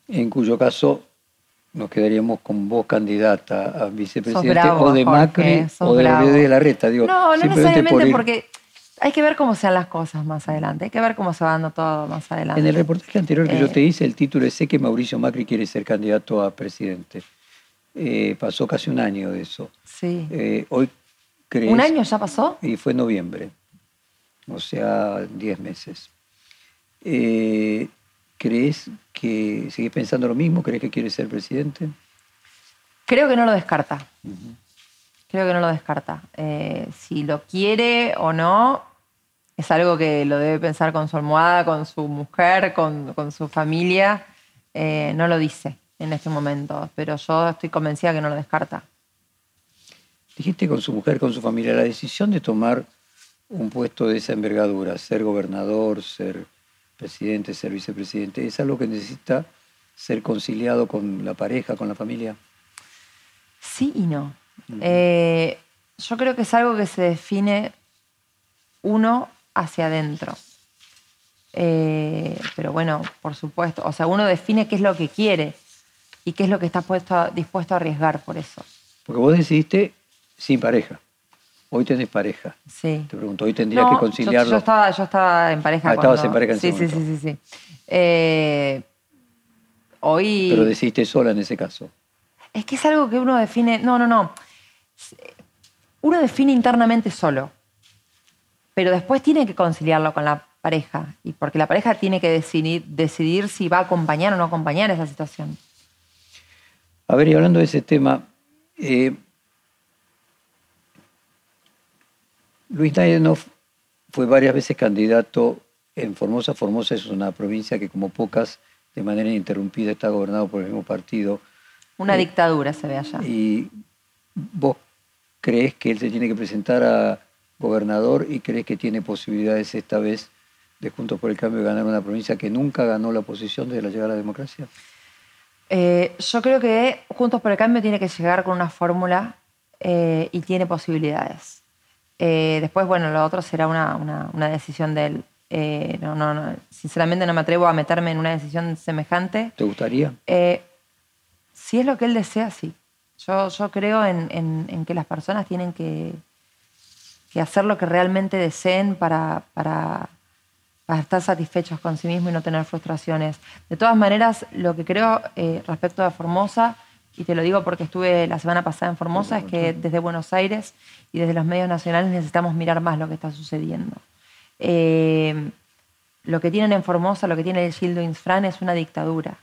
[SPEAKER 2] En cuyo caso nos quedaríamos con vos candidata a vicepresidente o de Macri o de, de la reta.
[SPEAKER 3] Digo, no, no necesariamente porque hay que ver cómo sean las cosas más adelante, hay que ver cómo se va dando todo más adelante.
[SPEAKER 2] En el reportaje anterior que yo te hice, el título es Sé que Mauricio Macri quiere ser candidato a presidente. Eh, pasó casi un año de eso.
[SPEAKER 3] Sí.
[SPEAKER 2] Eh, hoy
[SPEAKER 3] ¿Un año ya pasó?
[SPEAKER 2] Y fue en noviembre, o sea, 10 meses. Eh, ¿Crees que sigues pensando lo mismo? ¿Crees que quiere ser presidente?
[SPEAKER 3] Creo que no lo descarta. Creo que no lo descarta. Eh, si lo quiere o no, es algo que lo debe pensar con su almohada, con su mujer, con, su familia. Eh, no lo dice en este momento, pero yo estoy convencida que no lo descarta.
[SPEAKER 2] Dijiste con su mujer, con su familia, la decisión de tomar un puesto de esa envergadura, ser gobernador, ser presidente, ser vicepresidente, ¿es algo que necesita ser conciliado con la pareja, con la familia?
[SPEAKER 3] Sí y no. Eh, yo creo que es algo que se define uno hacia adentro. Eh, pero bueno, por supuesto, o sea, uno define qué es lo que quiere y qué es lo que está puesto, dispuesto a arriesgar por eso.
[SPEAKER 2] Porque vos decidiste sin pareja. Hoy tenés pareja.
[SPEAKER 3] Sí.
[SPEAKER 2] Te pregunto, hoy tendrías que conciliarlo.
[SPEAKER 3] Yo, estaba, yo estaba en pareja.
[SPEAKER 2] Ah, estabas en pareja en
[SPEAKER 3] sí, sí, sí, sí, sí, eh, hoy.
[SPEAKER 2] Pero decidiste sola en ese caso.
[SPEAKER 3] Es que es algo que uno define. No, no, no. Uno define internamente solo. Pero después tiene que conciliarlo con la pareja. Y porque la pareja tiene que decidir, decidir si va a acompañar o no acompañar esa situación.
[SPEAKER 2] A ver, y hablando de ese tema, eh, Luis Nayenov fue varias veces candidato en Formosa. Formosa es una provincia que como pocas, de manera ininterrumpida, está gobernado por el mismo partido.
[SPEAKER 3] Una eh, dictadura se ve allá.
[SPEAKER 2] ¿Y vos crees que él se tiene que presentar a gobernador y crees que tiene posibilidades esta vez de Juntos por el Cambio de ganar una provincia que nunca ganó la oposición desde la llegada a la democracia?
[SPEAKER 3] Eh, yo creo que Juntos por el Cambio tiene que llegar con una fórmula eh, y tiene posibilidades. Eh, después, bueno, lo otro será una, decisión de él. Eh, no, sinceramente no me atrevo a meterme en una decisión semejante.
[SPEAKER 2] ¿Te gustaría?
[SPEAKER 3] Eh, si es lo que él desea, sí. Yo, yo creo en, que las personas tienen que, hacer lo que realmente deseen para, para, estar satisfechos con sí mismos y no tener frustraciones. De todas maneras, lo que creo respecto a Formosa y te lo digo porque estuve la semana pasada en Formosa, es que desde Buenos Aires y desde los medios nacionales necesitamos mirar más lo que está sucediendo. Eh, lo que tienen en Formosa, lo que tiene el Gildo Insfran es una dictadura,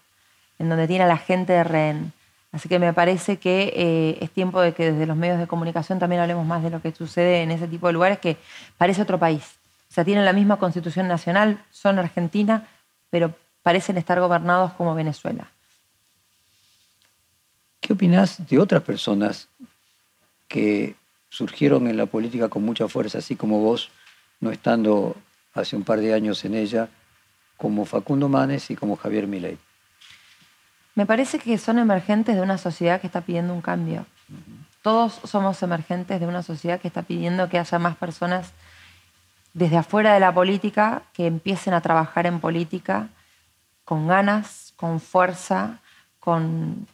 [SPEAKER 3] en donde tiene a la gente de rehén. Así que me parece que eh, es tiempo de que desde los medios de comunicación también hablemos más de lo que sucede en ese tipo de lugares que parece otro país. O sea, tienen la misma constitución nacional, son Argentina, pero parecen estar gobernados como Venezuela.
[SPEAKER 2] ¿Qué opinas de otras personas que surgieron en la política con mucha fuerza, así como vos, no estando hace un par de años en ella, como Facundo Manes y como Javier Milei?
[SPEAKER 3] Me parece que son emergentes de una sociedad que está pidiendo un cambio. Todos somos emergentes de una sociedad que está pidiendo que haya más personas desde afuera de la política que empiecen a trabajar en política con ganas, con fuerza, con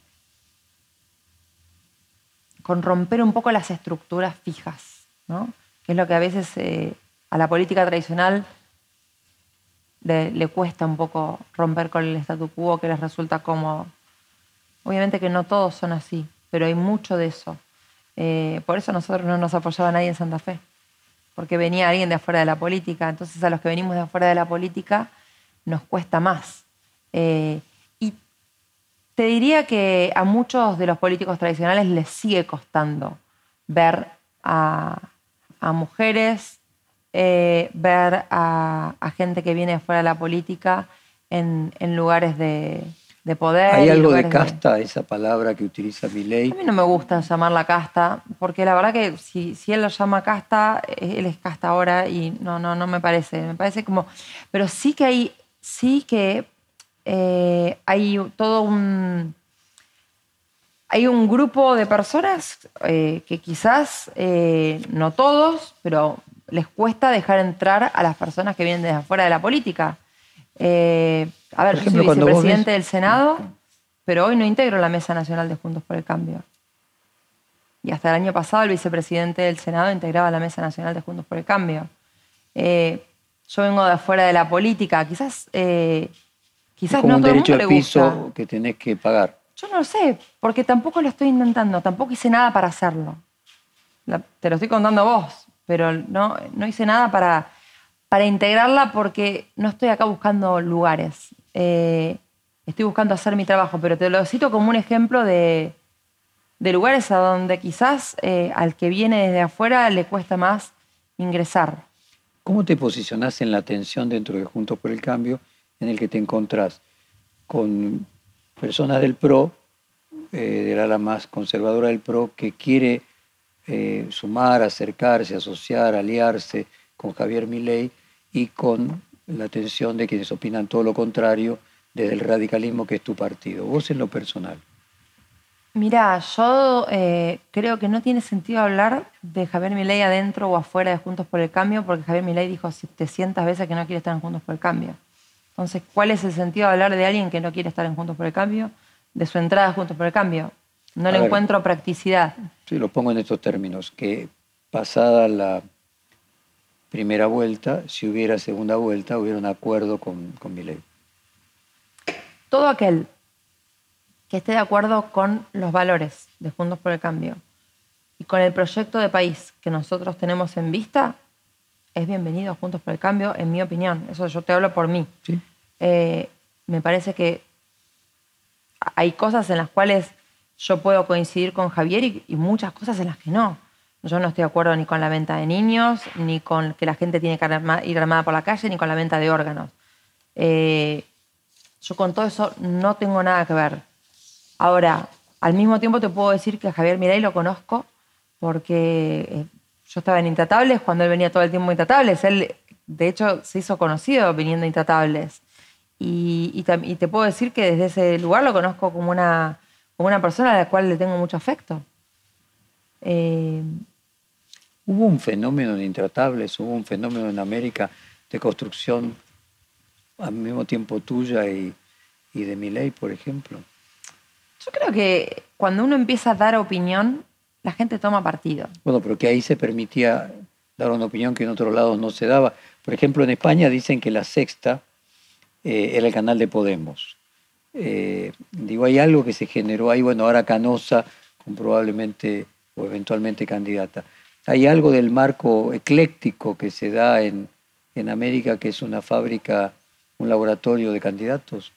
[SPEAKER 3] con romper un poco las estructuras fijas, ¿no? que es lo que a veces eh, a la política tradicional le, cuesta un poco romper con el statu quo que les resulta cómodo. Obviamente que no todos son así, pero hay mucho de eso. Eh, por eso nosotros no nos apoyaba nadie en Santa Fe. porque venía alguien de afuera de la política. Entonces a los que venimos de afuera de la política nos cuesta más. Eh, te diría que a muchos de los políticos tradicionales les sigue costando ver a, mujeres, eh, ver a, gente que viene fuera de la política en lugares de, de poder.
[SPEAKER 2] ¿Hay algo de casta, esa palabra que utiliza mi ley?
[SPEAKER 3] A mí no me gusta llamarla casta, porque la verdad que si, si él lo llama casta, eh, él es casta ahora y no, no, no me parece. Me parece como. Pero sí que hay, sí que eh, hay todo un. Hay un grupo de personas eh, que quizás, no todos, pero les cuesta dejar entrar a las personas que vienen desde afuera de la política. Eh, a ver, yo soy vicepresidente del Senado, pero hoy no integro la Mesa Nacional de Juntos por el Cambio. Y hasta el año pasado el vicepresidente del Senado integraba la Mesa Nacional de Juntos por el Cambio. Eh, yo vengo de afuera de la política, quizás, eh, quizás
[SPEAKER 2] como
[SPEAKER 3] no
[SPEAKER 2] un derecho de piso que tenés que pagar.
[SPEAKER 3] Yo no lo sé, porque tampoco lo estoy intentando, tampoco hice nada para hacerlo. te lo estoy contando a vos, pero no, no hice nada para, para integrarla porque no estoy acá buscando lugares. Eh, estoy buscando hacer mi trabajo, pero te lo cito como un ejemplo de, lugares a donde quizás eh, al que viene desde afuera le cuesta más ingresar.
[SPEAKER 2] ¿Cómo te posicionás en la tensión dentro de Juntos por el Cambio en el que te encontrás con personas del PRO, eh, del ala más conservadora del PRO, que quiere sumar, acercarse, asociar, aliarse con Javier Milei y con la atención de quienes opinan todo lo contrario desde el radicalismo que es tu partido. Vos en lo personal.
[SPEAKER 3] Mira, yo eh, creo que no tiene sentido hablar de Javier Milei adentro o afuera de Juntos por el Cambio, porque Javier Milei dijo 700 veces que no quiere estar en Juntos por el Cambio. Entonces, ¿cuál es el sentido de hablar de alguien que no quiere estar en Juntos por el Cambio? De su entrada a Juntos por el Cambio. No le encuentro practicidad.
[SPEAKER 2] Sí, lo pongo en estos términos, que pasada la primera vuelta, si hubiera segunda vuelta, hubiera un acuerdo con, con mi ley.
[SPEAKER 3] Todo aquel que esté de acuerdo con los valores de Juntos por el Cambio y con el proyecto de país que nosotros tenemos en vista, es bienvenido a Juntos por el Cambio, en mi opinión. Eso yo te hablo por mí. Eh, me parece que hay cosas en las cuales yo puedo coincidir con Javier y muchas cosas en las que no. Yo no estoy de acuerdo ni con la venta de niños, ni con que la gente tiene que ir armada por la calle, ni con la venta de órganos. Eh, yo con todo eso no tengo nada que ver. Ahora, al mismo tiempo te puedo decir que a Javier Miray lo conozco porque eh, yo estaba en Intratables cuando él venía todo el tiempo a Intratables. Él, de hecho, se hizo conocido viniendo a Intratables. Y, te puedo decir que desde ese lugar lo conozco como una, como una persona a la cual le tengo mucho afecto.
[SPEAKER 2] Eh, Hubo un fenómeno en Intratables, hubo un fenómeno en América de construcción al mismo tiempo tuya y, de mi ley, por ejemplo.
[SPEAKER 3] Yo creo que cuando uno empieza a dar opinión, la gente toma partido.
[SPEAKER 2] Bueno, pero que ahí se permitía dar una opinión que en otros lados no se daba. Por ejemplo, en España dicen que la sexta eh, era el canal de Podemos. Eh, digo, hay algo que se generó ahí, bueno, ahora Canosa, probablemente o eventualmente candidata. Hay algo del marco ecléctico que se da en, América, que es una fábrica, un laboratorio de candidatos.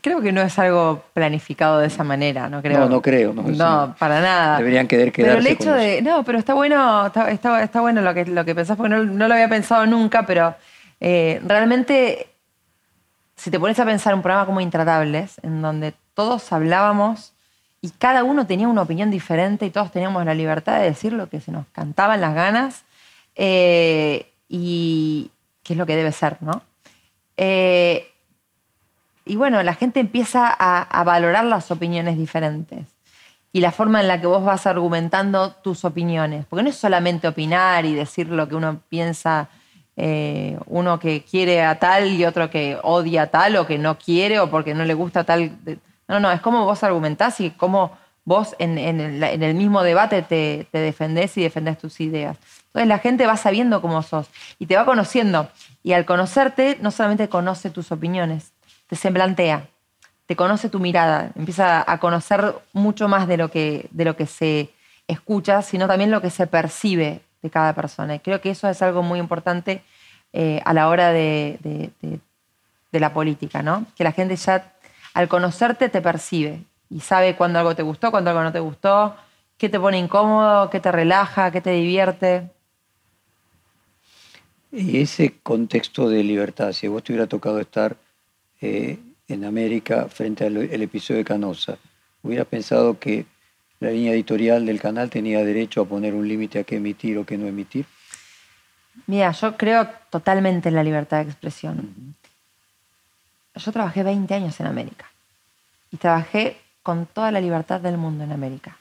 [SPEAKER 3] Creo que no es algo planificado de esa manera, no creo.
[SPEAKER 2] No, no creo.
[SPEAKER 3] No, para nada.
[SPEAKER 2] Deberían querer quedarse
[SPEAKER 3] Pero el hecho de... No, pero está bueno, está, está, bueno lo que, lo que pensás, porque no, lo había pensado nunca, pero eh, realmente, si te pones a pensar un programa como Intratables, en donde todos hablábamos y cada uno tenía una opinión diferente y todos teníamos la libertad de decir lo que se nos cantaban las ganas eh, y qué es lo que debe ser, ¿no? Eh, y bueno, la gente empieza a, valorar las opiniones diferentes y la forma en la que vos vas argumentando tus opiniones, porque no es solamente opinar y decir lo que uno piensa, eh, uno que quiere a tal y otro que odia a tal o que no quiere o porque no le gusta tal no, no, es como vos argumentás y cómo vos en, el, mismo debate te, defendés y defendés tus ideas. Entonces la gente va sabiendo cómo sos y te va conociendo. Y al conocerte, no solamente conoce tus opiniones, te semblantea, te conoce tu mirada, empieza a conocer mucho más de lo que, de lo que se escucha, sino también lo que se percibe de cada persona. Y creo que eso es algo muy importante eh, a la hora de, de, la política, ¿no? Que la gente ya al conocerte te percibe y sabe cuándo algo te gustó, cuándo algo no te gustó, qué te pone incómodo, qué te relaja, qué te divierte.
[SPEAKER 2] Y ese contexto de libertad, si vos te hubiera tocado estar eh, en América frente al episodio de Canosa, ¿hubieras pensado que la línea editorial del canal tenía derecho a poner un límite a qué emitir o qué no emitir?
[SPEAKER 3] Mira, yo creo totalmente en la libertad de expresión. Yo trabajé 20 años en América y trabajé con toda la libertad del mundo en América.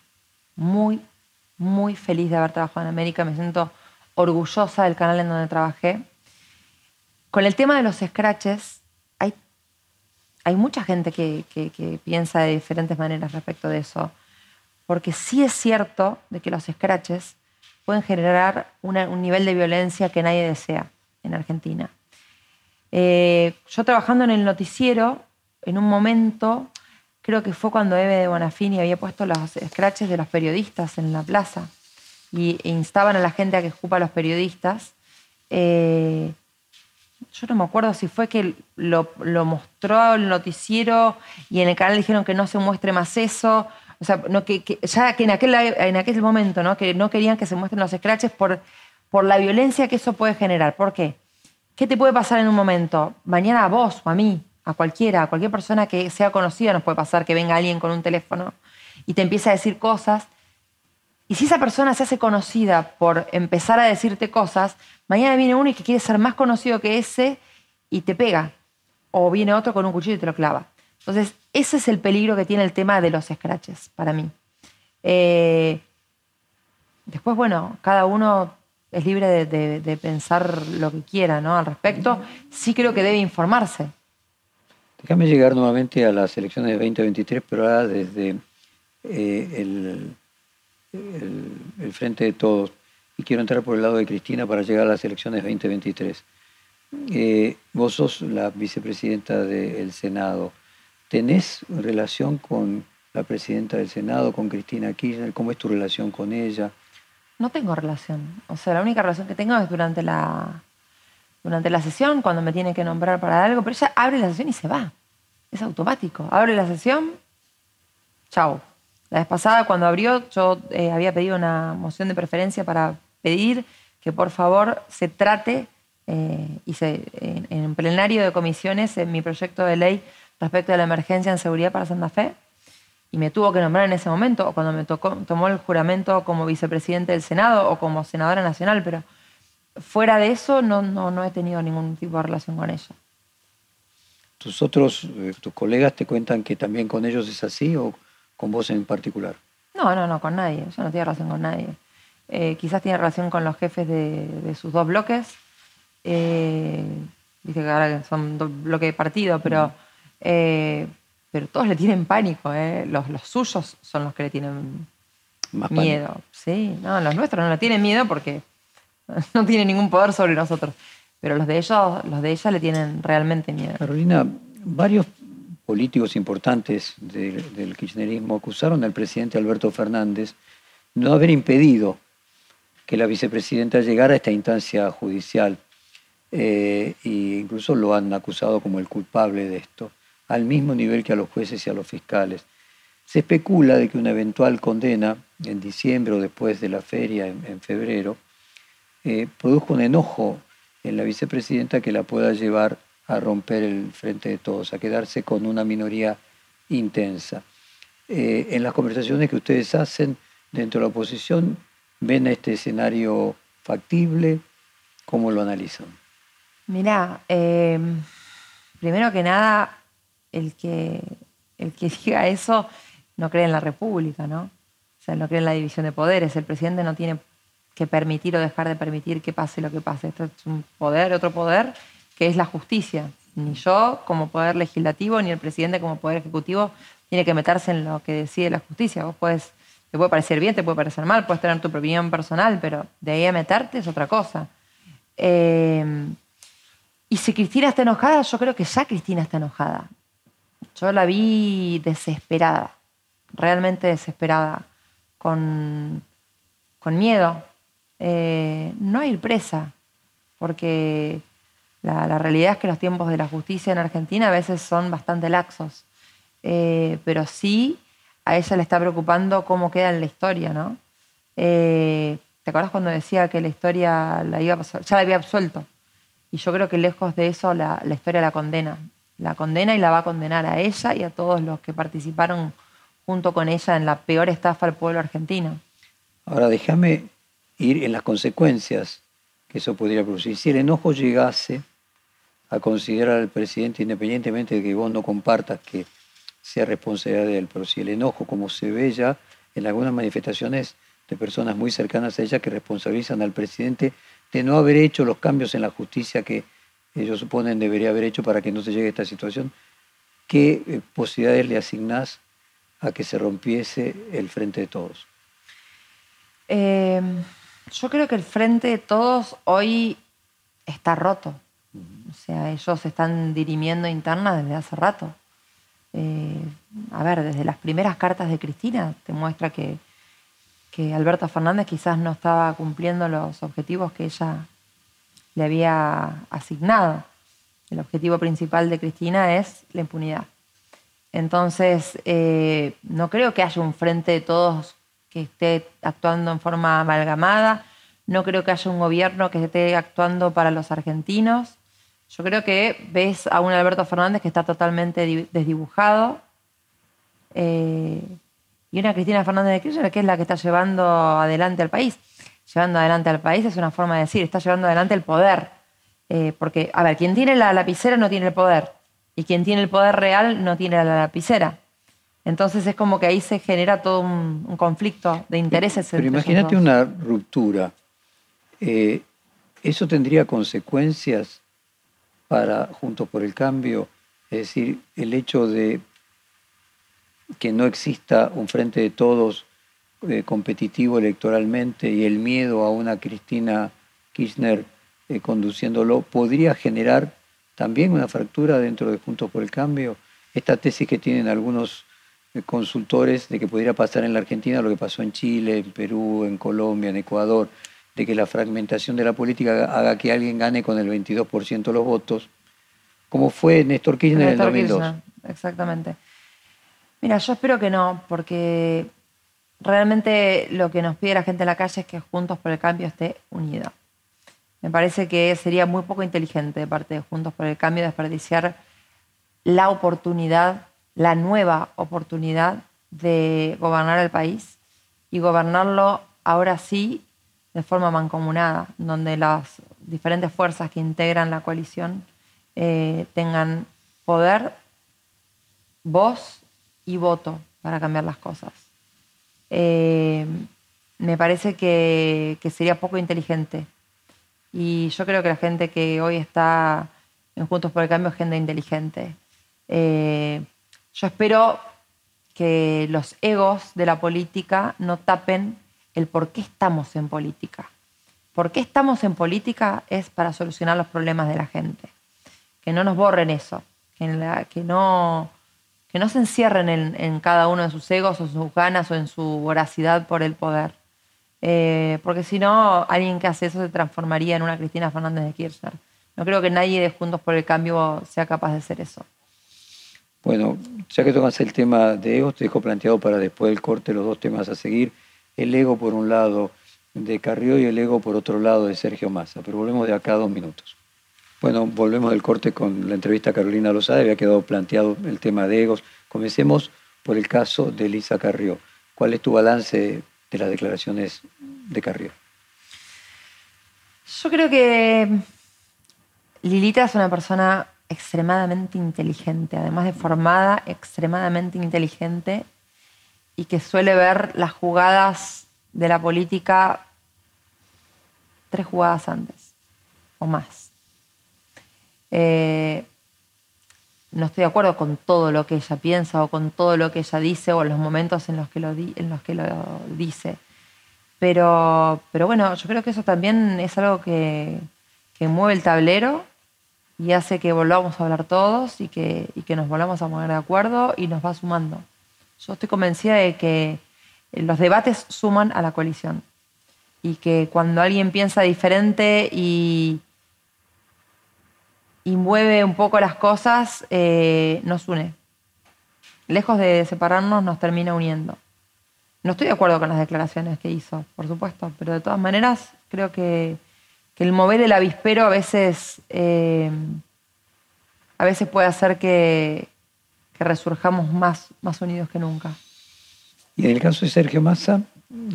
[SPEAKER 3] Muy, muy feliz de haber trabajado en América. Me siento orgullosa del canal en donde trabajé. Con el tema de los scratches, hay mucha gente que, piensa de diferentes maneras respecto de eso. Porque sí es cierto de que los scratches pueden generar un nivel de violencia que nadie desea en Argentina. Eh, yo trabajando en el noticiero, en un momento, creo que fue cuando Eve de Bonafini había puesto los scratches de los periodistas en la plaza y instaban a la gente a que escupa a los periodistas. Eh, yo no me acuerdo si fue que lo, mostró el noticiero y en el canal dijeron que no se muestre más eso. O sea, no, que, ya que en aquel, en aquel momento ¿no? que no querían que se muestren los scratches por, por la violencia que eso puede generar. ¿Por qué? ¿Qué te puede pasar en un momento? Mañana a vos o a mí, a cualquiera, a cualquier persona que sea conocida, nos puede pasar que venga alguien con un teléfono y te empieza a decir cosas y si esa persona se hace conocida por empezar a decirte cosas, mañana viene uno y que quiere ser más conocido que ese y te pega. O viene otro con un cuchillo y te lo clava. Entonces, ese es el peligro que tiene el tema de los scratches para mí. Eh, después, bueno, cada uno es libre de, pensar lo que quiera ¿no? al respecto. Sí creo que debe informarse.
[SPEAKER 2] Déjame llegar nuevamente a las elecciones de 2023, pero ahora desde eh, el el, frente de todos. Y quiero entrar por el lado de Cristina para llegar a las elecciones 2023. Eh, vos sos la vicepresidenta del Senado. ¿Tenés relación con la presidenta del Senado, con Cristina Kirchner? ¿Cómo es tu relación con ella?
[SPEAKER 3] No tengo relación. O sea, la única relación que tengo es durante la, durante la sesión, cuando me tiene que nombrar para algo, pero ella abre la sesión y se va. Es automático. Abre la sesión, chao. La vez pasada, cuando abrió, yo eh, había pedido una moción de preferencia para pedir que por favor se trate eh, y se, en, plenario de comisiones en mi proyecto de ley respecto a la emergencia en seguridad para Santa Fe. Y me tuvo que nombrar en ese momento, o cuando me tocó, tomó el juramento como vicepresidente del Senado o como senadora nacional, pero fuera de eso no, no, no he tenido ningún tipo de relación con ella.
[SPEAKER 2] ¿Tus otros, eh, tus colegas te cuentan que también con ellos es así o con vos en particular?
[SPEAKER 3] No, no, no, con nadie. Yo no tiene relación con nadie. Eh, quizás tiene relación con los jefes de, sus dos bloques. Eh, dice que ahora son dos bloques de partido, pero, eh, pero todos le tienen pánico. Los, los, suyos son los que le tienen miedo. Sí, no, los nuestros no le tienen miedo porque no tienen ningún poder sobre nosotros. Pero los de ellos, los de ella le tienen realmente miedo.
[SPEAKER 2] Carolina, varios políticos importantes del kirchnerismo acusaron al presidente Alberto Fernández de no haber impedido que la vicepresidenta llegara a esta instancia judicial e incluso lo han acusado como el culpable de esto, al mismo nivel que a los jueces y a los fiscales. Se especula de que una eventual condena en diciembre o después de la feria en, febrero eh, produjo un enojo en la vicepresidenta que la pueda llevar a romper el frente de todos, a quedarse con una minoría intensa. Eh, en las conversaciones que ustedes hacen dentro de la oposición, ¿ven este escenario factible? ¿Cómo lo analizan?
[SPEAKER 3] Mirá, em, primero que nada, el que, el que diga eso no cree en la República, ¿no? O sea, no cree en la división de poderes. El presidente no tiene que permitir o dejar de permitir que pase lo que pase. Esto es un poder, otro poder, que es la justicia. Ni yo como poder legislativo, ni el presidente como poder ejecutivo tiene que meterse en lo que decide la justicia. Vos puedes, te puede parecer bien, te puede parecer mal, puedes tener tu opinión personal, pero de ahí a meterte es otra cosa. Eh, y si Cristina está enojada, yo creo que ya Cristina está enojada. Yo la vi desesperada, realmente desesperada, con, con miedo. eh, no ir presa, porque la, realidad es que los tiempos de la justicia en Argentina a veces son bastante laxos, eh, pero sí a ella le está preocupando cómo queda en la historia, ¿no? Eh, ¿Te acuerdas cuando decía que la historia la iba ya la había absuelto? Y yo creo que lejos de eso la, la historia la condena. La condena y la va a condenar a ella y a todos los que participaron junto con ella en la peor estafa al pueblo argentino.
[SPEAKER 2] Ahora déjame ir en las consecuencias que eso podría producir. Si el enojo llegase a considerar al presidente, independientemente de que vos no compartas que sea responsabilidad de él, pero si el enojo, como se ve ya en algunas manifestaciones de personas muy cercanas a ella que responsabilizan al presidente de no haber hecho los cambios en la justicia que ellos suponen debería haber hecho para que no se llegue a esta situación, ¿qué eh, posibilidades le asignás a que se rompiese el frente de todos?
[SPEAKER 3] Eh, yo creo que el frente de todos hoy está roto. O sea, ellos están dirimiendo interna desde hace rato. Eh, a ver, desde las primeras cartas de Cristina te muestra que, que Alberto Fernández quizás no estaba cumpliendo los objetivos que ella le había asignado. El objetivo principal de Cristina es la impunidad. Entonces, eh, no creo que haya un frente de todos que esté actuando en forma amalgamada, no creo que haya un gobierno que esté actuando para los argentinos. Yo creo que ves a un Alberto Fernández que está totalmente desdibujado eh, y una Cristina Fernández de Kirchner que es la que está llevando adelante al país. Llevando adelante al país es una forma de decir, está llevando adelante el poder. Eh, porque, a ver, quien tiene la lapicera no tiene el poder y quien tiene el poder real no tiene la lapicera. Entonces es como que ahí se genera todo un, conflicto de intereses.
[SPEAKER 2] Pero imagínate una ruptura. Eh, ¿Eso tendría consecuencias para Juntos por el Cambio? Es decir, el hecho de que no exista un frente de todos eh, competitivo electoralmente y el miedo a una Cristina Kirchner eh, conduciéndolo, podría generar también una fractura dentro de Juntos por el Cambio. Esta tesis que tienen algunos consultores de que pudiera pasar en la Argentina lo que pasó en Chile, en Perú, en Colombia, en Ecuador, de que la fragmentación de la política haga que alguien gane con el 22% de los votos, como fue Néstor Kirchner en el 2002.
[SPEAKER 3] exactamente. Mira, yo espero que no, porque realmente lo que nos pide la gente en la calle es que Juntos por el Cambio esté unida. Me parece que sería muy poco inteligente de parte de Juntos por el Cambio desperdiciar la oportunidad la nueva oportunidad de gobernar el país y gobernarlo ahora sí de forma mancomunada, donde las diferentes fuerzas que integran la coalición eh, tengan poder, voz y voto para cambiar las cosas. Eh, me parece que, sería poco inteligente. Y yo creo que la gente que hoy está en Juntos por el Cambio es gente inteligente. Eh, yo espero que los egos de la política no tapen el por qué estamos en política. ¿Por qué estamos en política? Es para solucionar los problemas de la gente. Que no nos borren eso, que, no, que no se encierren en, cada uno de sus egos o sus ganas o en su voracidad por el poder. Eh, porque si no, alguien que hace eso se transformaría en una Cristina Fernández de Kirchner. No creo que nadie de Juntos por el Cambio sea capaz de hacer eso.
[SPEAKER 2] Bueno, ya que tocas el tema de ego, te dejo planteado para después del corte los dos temas a seguir. El ego por un lado de Carrió y el ego por otro lado de Sergio Massa. Pero volvemos de acá a dos minutos. Bueno, volvemos del corte con la entrevista a Carolina Lozada. Había quedado planteado el tema de egos. Comencemos por el caso de Elisa Carrió. ¿Cuál es tu balance de las declaraciones de Carrió?
[SPEAKER 3] Yo creo que Lilita es una persona extremadamente inteligente, además de formada, extremadamente inteligente y que suele ver las jugadas de la política tres jugadas antes o más. Eh, no estoy de acuerdo con todo lo que ella piensa o con todo lo que ella dice o los momentos en los que lo, en los que lo dice. Pero, pero bueno, yo creo que eso también es algo que, que mueve el tablero y hace que volvamos a hablar todos y que, que nos volvamos a poner de acuerdo y nos va sumando. Yo estoy convencida de que los debates suman a la coalición. y que cuando alguien piensa diferente y, y mueve un poco las cosas, eh, nos une. Lejos de separarnos, nos termina uniendo. No estoy de acuerdo con las declaraciones que hizo, por supuesto, pero de todas maneras creo que, el mover el avispero a veces, eh, a veces puede hacer que, resurjamos más, más unidos que nunca.
[SPEAKER 2] Y en el caso de Sergio Massa,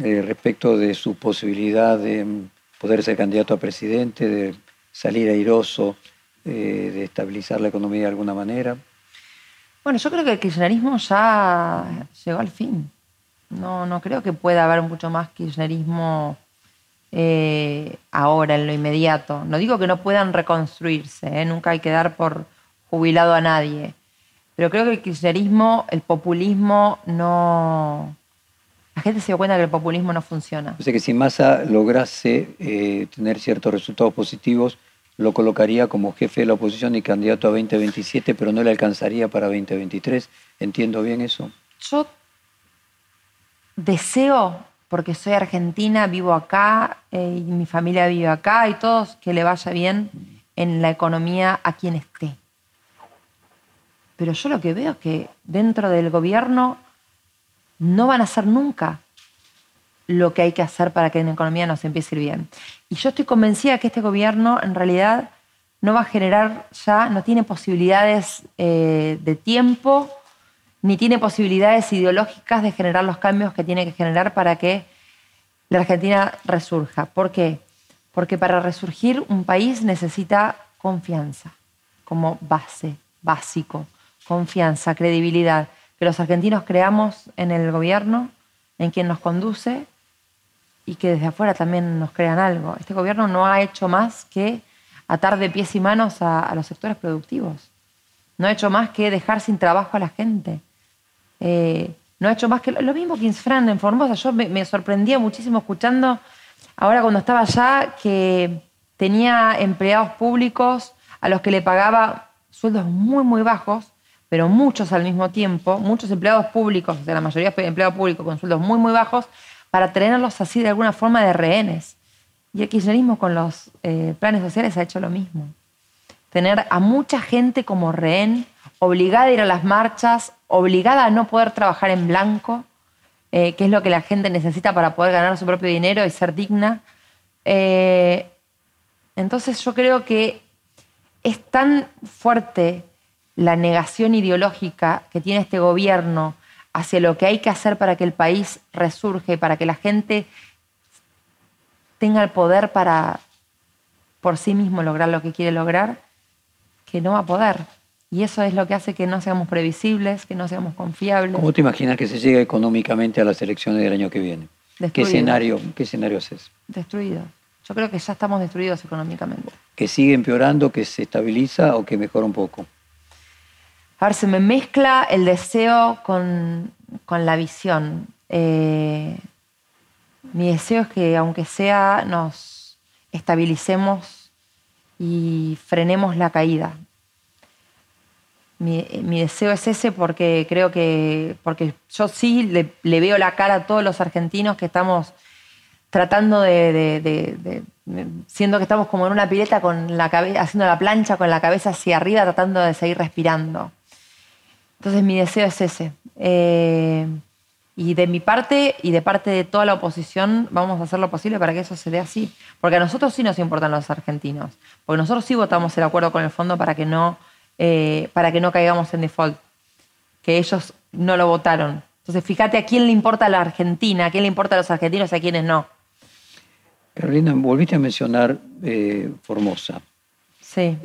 [SPEAKER 2] eh, respecto de su posibilidad de poder ser candidato a presidente, de salir airoso, eh, de estabilizar la economía de alguna manera.
[SPEAKER 3] Bueno, yo creo que el kirchnerismo ya llegó al fin. No, no creo que pueda haber mucho más kirchnerismo eh, ahora, en lo inmediato. No digo que no puedan reconstruirse, nunca hay que dar por jubilado a nadie. Pero creo que el kirchnerismo, el populismo, no. La gente se dio cuenta que el populismo no funciona.
[SPEAKER 2] O sea que si Massa lograse eh, tener ciertos resultados positivos, lo colocaría como jefe de la oposición y candidato a 2027, pero no le alcanzaría para 2023. ¿Entiendo bien eso?
[SPEAKER 3] Yo deseo, porque soy argentina, vivo acá eh, y mi familia vive acá y todos, que le vaya bien en la economía a quien esté. Pero yo lo que veo es que dentro del gobierno no van a hacer nunca lo que hay que hacer para que la economía nos empiece a ir bien. Y yo estoy convencida que este gobierno en realidad no va a generar ya, no tiene posibilidades eh, de tiempo, ni tiene posibilidades ideológicas de generar los cambios que tiene que generar para que la Argentina resurja. ¿Por qué? Porque para resurgir un país necesita confianza como base, básico confianza, credibilidad, que los argentinos creamos en el gobierno, en quien nos conduce y que desde afuera también nos crean algo. Este gobierno no ha hecho más que atar de pies y manos a, los sectores productivos. No ha hecho más que dejar sin trabajo a la gente. Eh, no ha hecho más que lo, mismo que Insfran en Formosa. Yo me, me, sorprendía muchísimo escuchando ahora cuando estaba allá que tenía empleados públicos a los que le pagaba sueldos muy, muy bajos pero muchos al mismo tiempo, muchos empleados públicos, de la mayoría empleados públicos con sueldos muy, muy bajos, para tenerlos así de alguna forma de rehenes. Y el kirchnerismo con los eh, planes sociales ha hecho lo mismo. Tener a mucha gente como rehén, obligada a ir a las marchas, obligada a no poder trabajar en blanco, eh, que es lo que la gente necesita para poder ganar su propio dinero y ser digna. Eh, entonces yo creo que es tan fuerte la negación ideológica que tiene este gobierno hacia lo que hay que hacer para que el país resurge, para que la gente tenga el poder para por sí mismo lograr lo que quiere lograr, que no va a poder. Y eso es lo que hace que no seamos previsibles, que no seamos confiables.
[SPEAKER 2] ¿Cómo te imaginas que se llegue económicamente a las elecciones del año que viene? ¿Qué escenario, ¿Qué escenario es
[SPEAKER 3] Destruido. Yo creo que ya estamos destruidos económicamente.
[SPEAKER 2] ¿Que sigue empeorando, que se estabiliza o que mejora un poco?
[SPEAKER 3] A ver, se me mezcla el deseo con, la visión. Eh, mi deseo es que, aunque sea, nos estabilicemos y frenemos la caída. Mi, deseo es ese porque creo que, porque yo sí le, veo la cara a todos los argentinos que estamos tratando de, siendo que estamos como en una pileta con la cabeza, haciendo la plancha con la cabeza hacia arriba, tratando de seguir respirando. Entonces mi deseo es ese. Eh, y de mi parte y de parte de toda la oposición vamos a hacer lo posible para que eso se dé así. Porque a nosotros sí nos importan los argentinos. Porque nosotros sí votamos el acuerdo con el fondo para que no, eh, para que no caigamos en default. Que ellos no lo votaron. Entonces fíjate a quién le importa a la Argentina, a quién le importa a los argentinos y a quiénes no.
[SPEAKER 2] Carolina, volviste a mencionar eh, Formosa.
[SPEAKER 3] Sí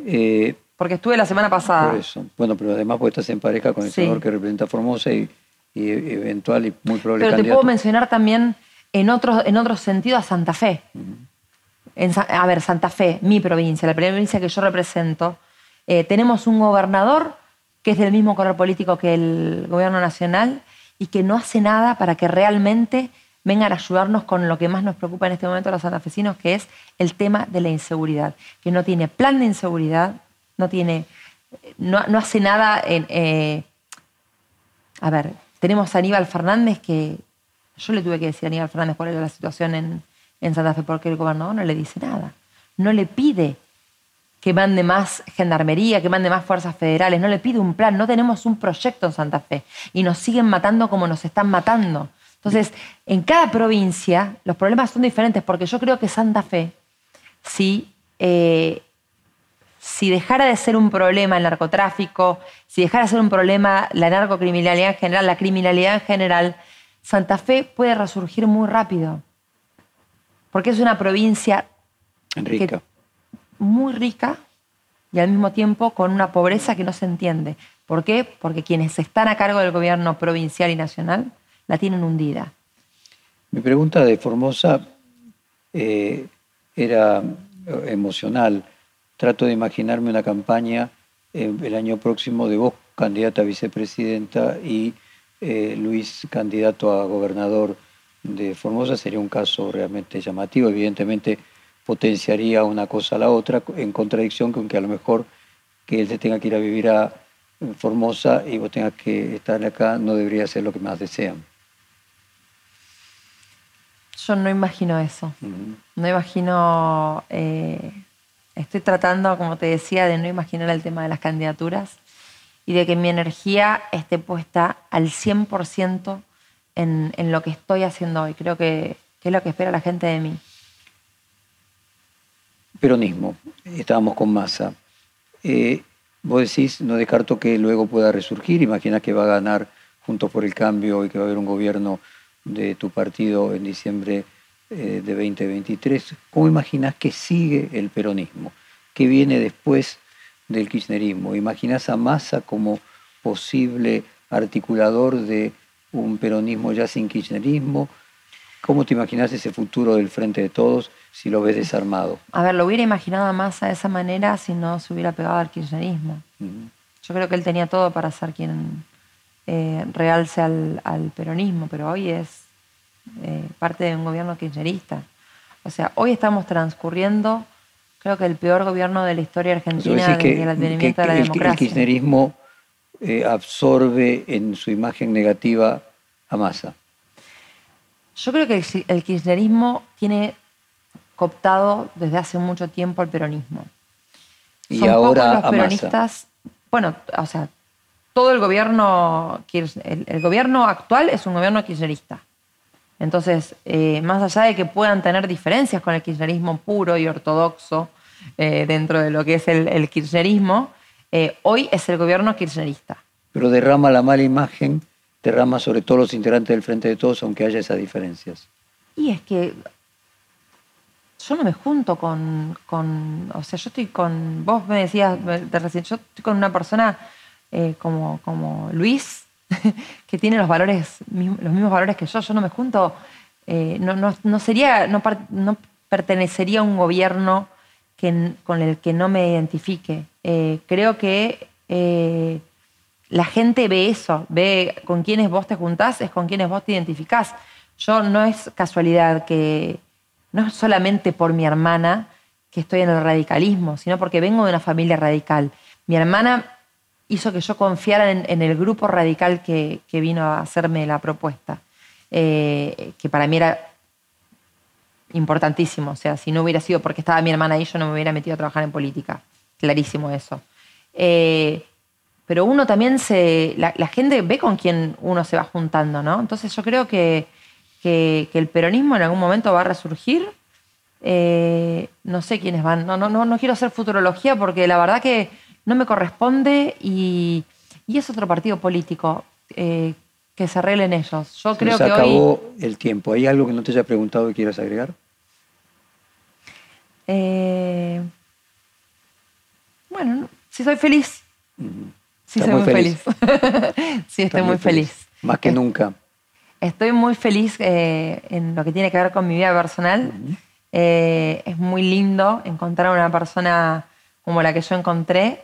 [SPEAKER 3] porque estuve la semana pasada.
[SPEAKER 2] Por eso. Bueno, pero además porque estás en pareja con el senador que representa Formosa y, eventual y muy probable
[SPEAKER 3] Pero te puedo mencionar también en otro, en otro sentido a Santa Fe. a ver, Santa Fe, mi provincia, la provincia que yo represento, eh, tenemos un gobernador que es del mismo color político que el gobierno nacional y que no hace nada para que realmente vengan a ayudarnos con lo que más nos preocupa en este momento a los santafesinos, que es el tema de la inseguridad, que no tiene plan de inseguridad, no tiene, no, hace nada en... Eh, a ver, tenemos a Aníbal Fernández que yo le tuve que decir a Aníbal Fernández cuál era la situación en, en Santa Fe porque el gobernador no le dice nada. No le pide que mande más gendarmería, que mande más fuerzas federales, no le pide un plan, no tenemos un proyecto en Santa Fe y nos siguen matando como nos están matando. Entonces, en cada provincia los problemas son diferentes porque yo creo que Santa Fe, si, eh, si dejara de ser un problema el narcotráfico, si dejara de ser un problema la narcocriminalidad en general, la criminalidad en general, Santa Fe puede resurgir muy rápido. Porque es una provincia
[SPEAKER 2] rica.
[SPEAKER 3] muy rica y al mismo tiempo con una pobreza que no se entiende. ¿Por qué? Porque quienes están a cargo del gobierno provincial y nacional la tienen hundida.
[SPEAKER 2] Mi pregunta de Formosa eh, era emocional. Trato de imaginarme una campaña eh, el año próximo de vos, candidata a vicepresidenta, y eh, Luis, candidato a gobernador de Formosa, sería un caso realmente llamativo. Evidentemente potenciaría una cosa a la otra, en contradicción con que a lo mejor que él se tenga que ir a vivir a Formosa y vos tengas que estar acá, no debería ser lo que más desean.
[SPEAKER 3] Yo no imagino eso. No imagino. Eh, estoy tratando, como te decía, de no imaginar el tema de las candidaturas y de que mi energía esté puesta al 100% en, en lo que estoy haciendo hoy. Creo que, es lo que espera la gente de mí.
[SPEAKER 2] Peronismo. Estábamos con masa. Eh, vos decís, no descarto que luego pueda resurgir. Imagina que va a ganar Juntos por el Cambio y que va a haber un gobierno de tu partido en diciembre eh, de 2023. ¿Cómo imaginas que sigue el peronismo? ¿Qué viene después del kirchnerismo? ¿Imaginas a Massa como posible articulador de un peronismo ya sin kirchnerismo? ¿Cómo te imaginas ese futuro del Frente de Todos si lo ves desarmado?
[SPEAKER 3] A ver, lo hubiera imaginado a Massa de esa manera si no se hubiera pegado al kirchnerismo. Yo creo que él tenía todo para ser quien eh, realce al, peronismo, pero hoy es eh, parte de un gobierno kirchnerista. O sea, hoy estamos transcurriendo, creo que el peor gobierno de la historia argentina desde el advenimiento de la democracia.
[SPEAKER 2] El kirchnerismo eh, absorbe en su imagen negativa a Massa.
[SPEAKER 3] Yo creo que el kirchnerismo tiene cooptado desde hace mucho tiempo el peronismo.
[SPEAKER 2] Y ahora los peronistas,
[SPEAKER 3] bueno, o sea, todo el gobierno, el, gobierno actual es un gobierno kirchnerista. Entonces, eh, más allá de que puedan tener diferencias con el kirchnerismo puro y ortodoxo eh, dentro de lo que es el, kirchnerismo, eh, hoy es el gobierno kirchnerista.
[SPEAKER 2] Pero derrama la mala imagen, derrama sobre todo los integrantes del Frente de Todos, aunque haya esas diferencias.
[SPEAKER 3] Y es que yo no me junto con, con o sea, yo estoy con, vos me decías de recién, yo estoy con una persona como, como Luis, que tiene los valores, los mismos valores que yo, yo no me junto, eh, no, sería, no, pertenecería a un gobierno que, con el que no me identifique. Eh, creo que la gente ve eso, ve con quienes vos te juntás, es con quienes vos te identificás. Yo no es casualidad que, no es solamente por mi hermana que estoy en el radicalismo, sino porque vengo de una familia radical. Mi hermana hizo que yo confiara en, el grupo radical que, vino a hacerme la propuesta, eh, que para mí era importantísimo. O sea, si no hubiera sido porque estaba mi hermana ahí, yo no me hubiera metido a trabajar en política. Clarísimo eso. Eh, pero uno también se. La, gente ve con quién uno se va juntando, ¿no? Entonces yo creo que, el peronismo en algún momento va a resurgir. Eh, no sé quiénes van. No, no, no, no quiero hacer futurología porque la verdad que no me corresponde y, es otro partido político. Eh, que se arreglen ellos. Yo creo
[SPEAKER 2] que
[SPEAKER 3] acabó
[SPEAKER 2] el tiempo. ¿Hay algo que no te haya preguntado y quieras agregar?
[SPEAKER 3] Eh, bueno, si soy feliz. Sí, soy muy feliz. sí, estoy muy feliz.
[SPEAKER 2] Más que nunca.
[SPEAKER 3] Estoy muy feliz eh, en lo que tiene que ver con mi vida personal. es muy lindo encontrar a una persona como la que yo encontré,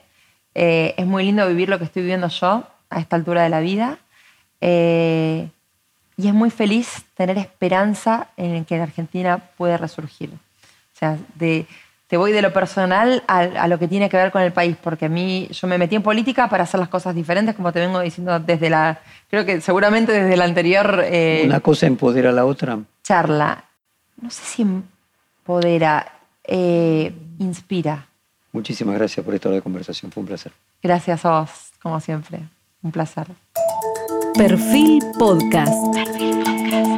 [SPEAKER 3] eh, es muy lindo vivir lo que estoy viviendo yo a esta altura de la vida. Eh, y es muy feliz tener esperanza en que la Argentina puede resurgir. O sea, te voy de lo personal a, lo que tiene que ver con el país, porque a mí yo me metí en política para hacer las cosas diferentes, como te vengo diciendo desde la, creo que seguramente desde la anterior...
[SPEAKER 2] Eh, Una cosa empodera a la otra.
[SPEAKER 3] Charla. no sé si empodera, eh, inspira.
[SPEAKER 2] Muchísimas gracias por esta hora de conversación, fue un placer.
[SPEAKER 3] Gracias a vos, como siempre. Un placer.
[SPEAKER 1] Perfil Podcast. Perfil Podcast.